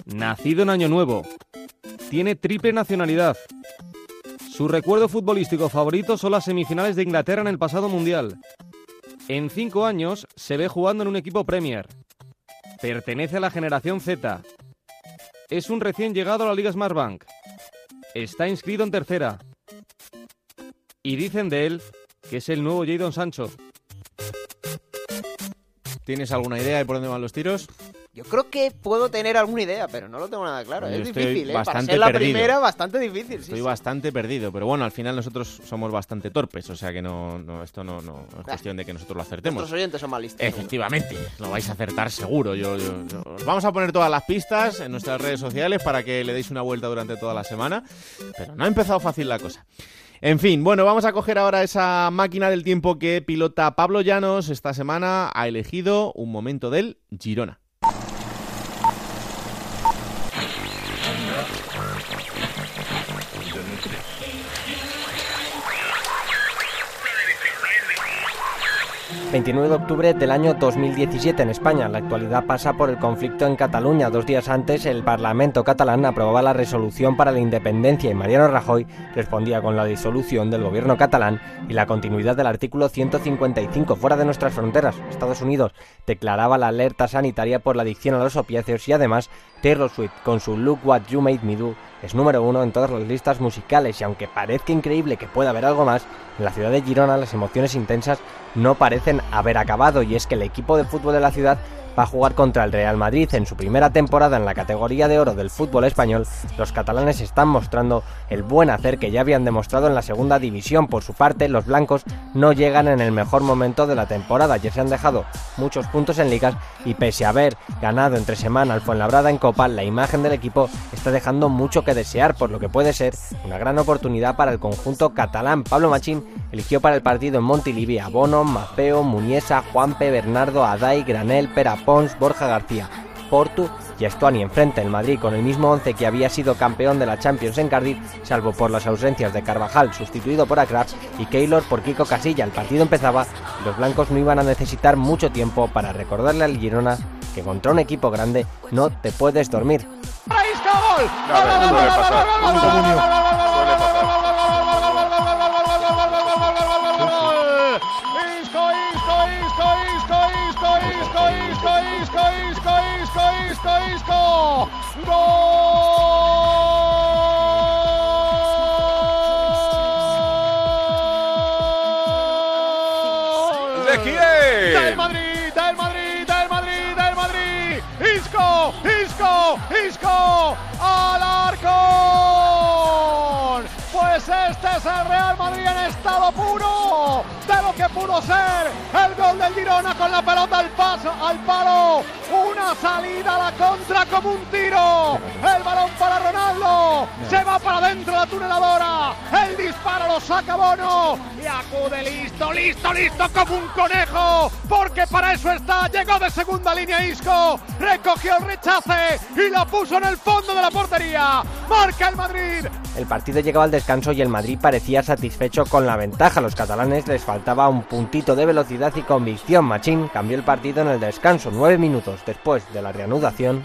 Nacido en Año Nuevo. Tiene triple nacionalidad. Su recuerdo futbolístico favorito son las semifinales de Inglaterra en el pasado Mundial. En cinco años se ve jugando en un equipo Premier. Pertenece a la generación Z. Es un recién llegado a la Liga Smartbank. Está inscrito en tercera. Y dicen de él que es el nuevo Jadon Sancho. ¿Tienes alguna idea de por dónde van los tiros? Yo creo que puedo tener alguna idea, pero no lo tengo nada claro. Yo es difícil, ¿eh? Para ser la perdido. primera, bastante difícil. Estoy sí. bastante perdido, pero bueno, al final nosotros somos bastante torpes, o sea que no, no esto no, no es cuestión de que nosotros lo acertemos. Nuestros oyentes son más listos. seguro. Efectivamente, lo vais a acertar seguro. Yo, yo- yo- os Vamos a poner todas las pistas en nuestras redes sociales para que le deis una vuelta durante toda la semana, pero no ha empezado fácil la cosa. En fin, bueno, vamos a coger ahora esa máquina del tiempo que pilota Pablo Llanos. Esta semana ha elegido un momento del Girona. 29 de octubre del año 2017 en España. La actualidad pasa por el conflicto en Cataluña. Dos días antes, el Parlamento catalán aprobaba la resolución para la independencia y Mariano Rajoy respondía con la disolución del gobierno catalán y la continuidad del artículo 155 fuera de nuestras fronteras. Estados Unidos declaraba la alerta sanitaria por la adicción a los opiáceos y además Taylor Swift con su Look What You Made Me Do es número uno en todas las listas musicales y aunque parezca increíble que pueda haber algo más, en la ciudad de Girona las emociones intensas no parecen haber acabado y es que el equipo de fútbol de la ciudad va a jugar contra el Real Madrid en su primera temporada en la categoría de oro del fútbol español, los catalanes están mostrando el buen hacer que ya habían demostrado en la segunda división. Por su parte, los blancos no llegan en el mejor momento de la temporada, ya se han dejado muchos puntos en ligas y pese a haber ganado entre semana al Fuenlabrada en Copa, la imagen del equipo está dejando mucho que desear, por lo que puede ser una gran oportunidad para el conjunto catalán. Pablo Machín eligió para el partido en Montilivi a Bono, Mapeo, Muñesa, Juanpe, Bernardo, Adai, Granel, Pera Pons, Borja García, Portu y Estuani enfrente el Madrid con el mismo once que había sido campeón de la Champions en Cardiff, salvo por las ausencias de Carvajal, sustituido por Akraf, y Keylor por Kiko Casilla. El partido empezaba y los blancos no iban a necesitar mucho tiempo para recordarle al Girona que contra un equipo grande no te puedes dormir. ¿De quién? ¡Del Madrid! ¡Del Madrid! ¡Del Madrid! ¡Del Madrid! ¡Isco! ¡Isco! ¡Isco! ¡Al arco! Pues este es el Real Madrid en estado puro de lo que pudo ser el gol del Girona con la pelota al paso, al palo. Una salida a la contra como un tiro. El balón para Ronaldo. Se va para adentro la tuneladora. El disparo lo saca Bono. Y acude listo, listo, listo como un conejo. Porque para eso está. Llegó de segunda línea Isco. Recogió el rechace y lo puso en el fondo de la portería. Marca el Madrid. El partido llegaba al descanso y el Madrid parecía satisfecho con la ventaja. A los catalanes les faltaba un puntito de velocidad y convicción. Machín cambió el partido en el descanso, nueve minutos después de la reanudación.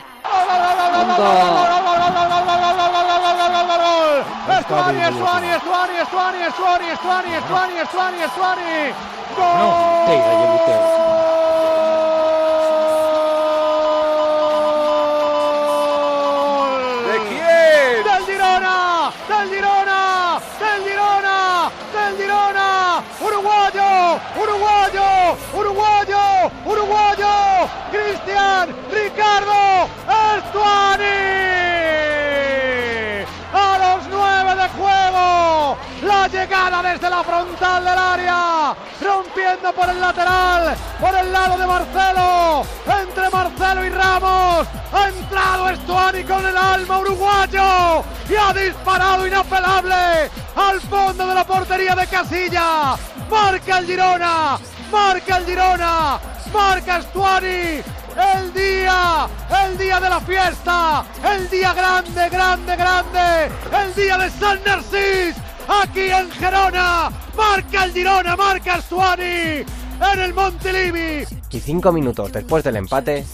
Desde la frontal del área, rompiendo por el lateral, por el lado de Marcelo, entre Marcelo y Ramos, ha entrado Estuani con el alma uruguayo y ha disparado inapelable al fondo de la portería de Casilla. Marca el Girona, marca el Girona, marca Estuani. El día, el día de la fiesta, el día grande, grande, grande, el día de San Narcís, aquí en Gerona. Marca el Girona, marca el Suani en el Montilivi. Y cinco minutos después del empate,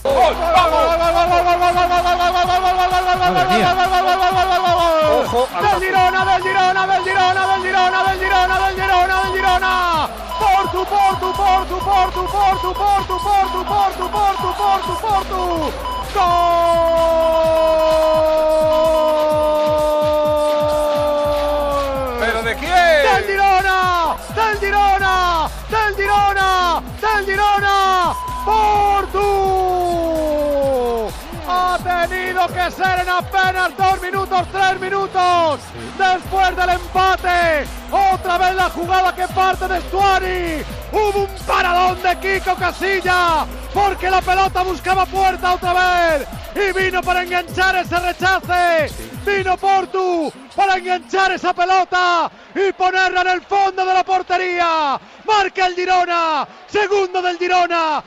Ojo, del Girona, del Girona, del Girona, del Girona, del Girona, del Girona, del Girona. Portu, Portu, Portu, Portu, Portu, Portu, Portu, Portu, Portu, Portu, Portu. ¡Gol! Apenas dos minutos, tres minutos. Después del empate, otra vez la jugada que parte de Stuani. Hubo un paradón de Kiko Casilla, porque la pelota buscaba puerta otra vez. Y vino para enganchar ese rechace. Vino Portu para enganchar esa pelota y ponerla en el fondo de la portería. Marca el Girona, segundo del Girona.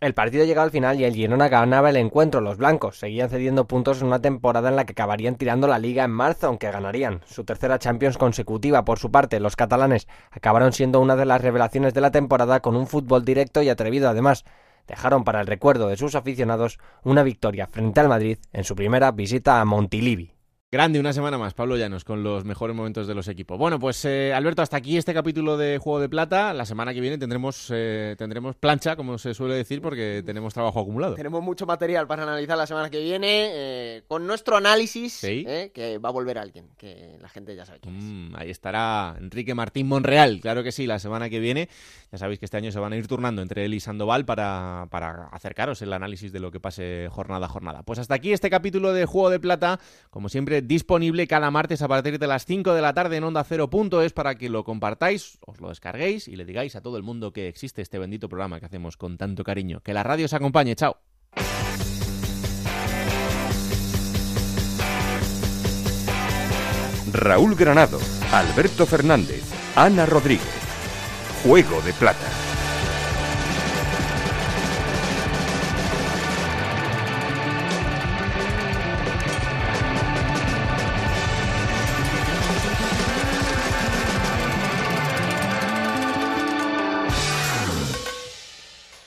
El partido llegaba al final y el Girona ganaba el encuentro. Los blancos seguían cediendo puntos en una temporada en la que acabarían tirando la liga en marzo, aunque ganarían su tercera Champions consecutiva. Por su parte, los catalanes acabaron siendo una de las revelaciones de la temporada con un fútbol directo y atrevido. Además, dejaron para el recuerdo de sus aficionados una victoria frente al Madrid en su primera visita a Montilivi. Grande, una semana más, Pablo Llanos, con los mejores momentos de los equipos. Bueno, pues eh, Alberto, hasta aquí este capítulo de Juego de Plata. La semana que viene tendremos, eh, tendremos plancha, como se suele decir, porque tenemos trabajo acumulado. Tenemos mucho material para analizar la semana que viene, eh, con nuestro análisis, eh, que va a volver alguien, que la gente ya sabe quién es. Mm, ahí estará Enrique Martín Monreal, claro que sí, la semana que viene. Ya sabéis que este año se van a ir turnando entre él y Sandoval para, para acercaros el análisis de lo que pase jornada a jornada. Pues hasta aquí este capítulo de Juego de Plata, como siempre, disponible cada martes a partir de las 5 de la tarde en Onda Cero es para que lo compartáis, os lo descarguéis y le digáis a todo el mundo que existe este bendito programa que hacemos con tanto cariño. Que la radio os acompañe, chao. Raúl Granado, Alberto Fernández, Ana Rodríguez. Juego de Plata.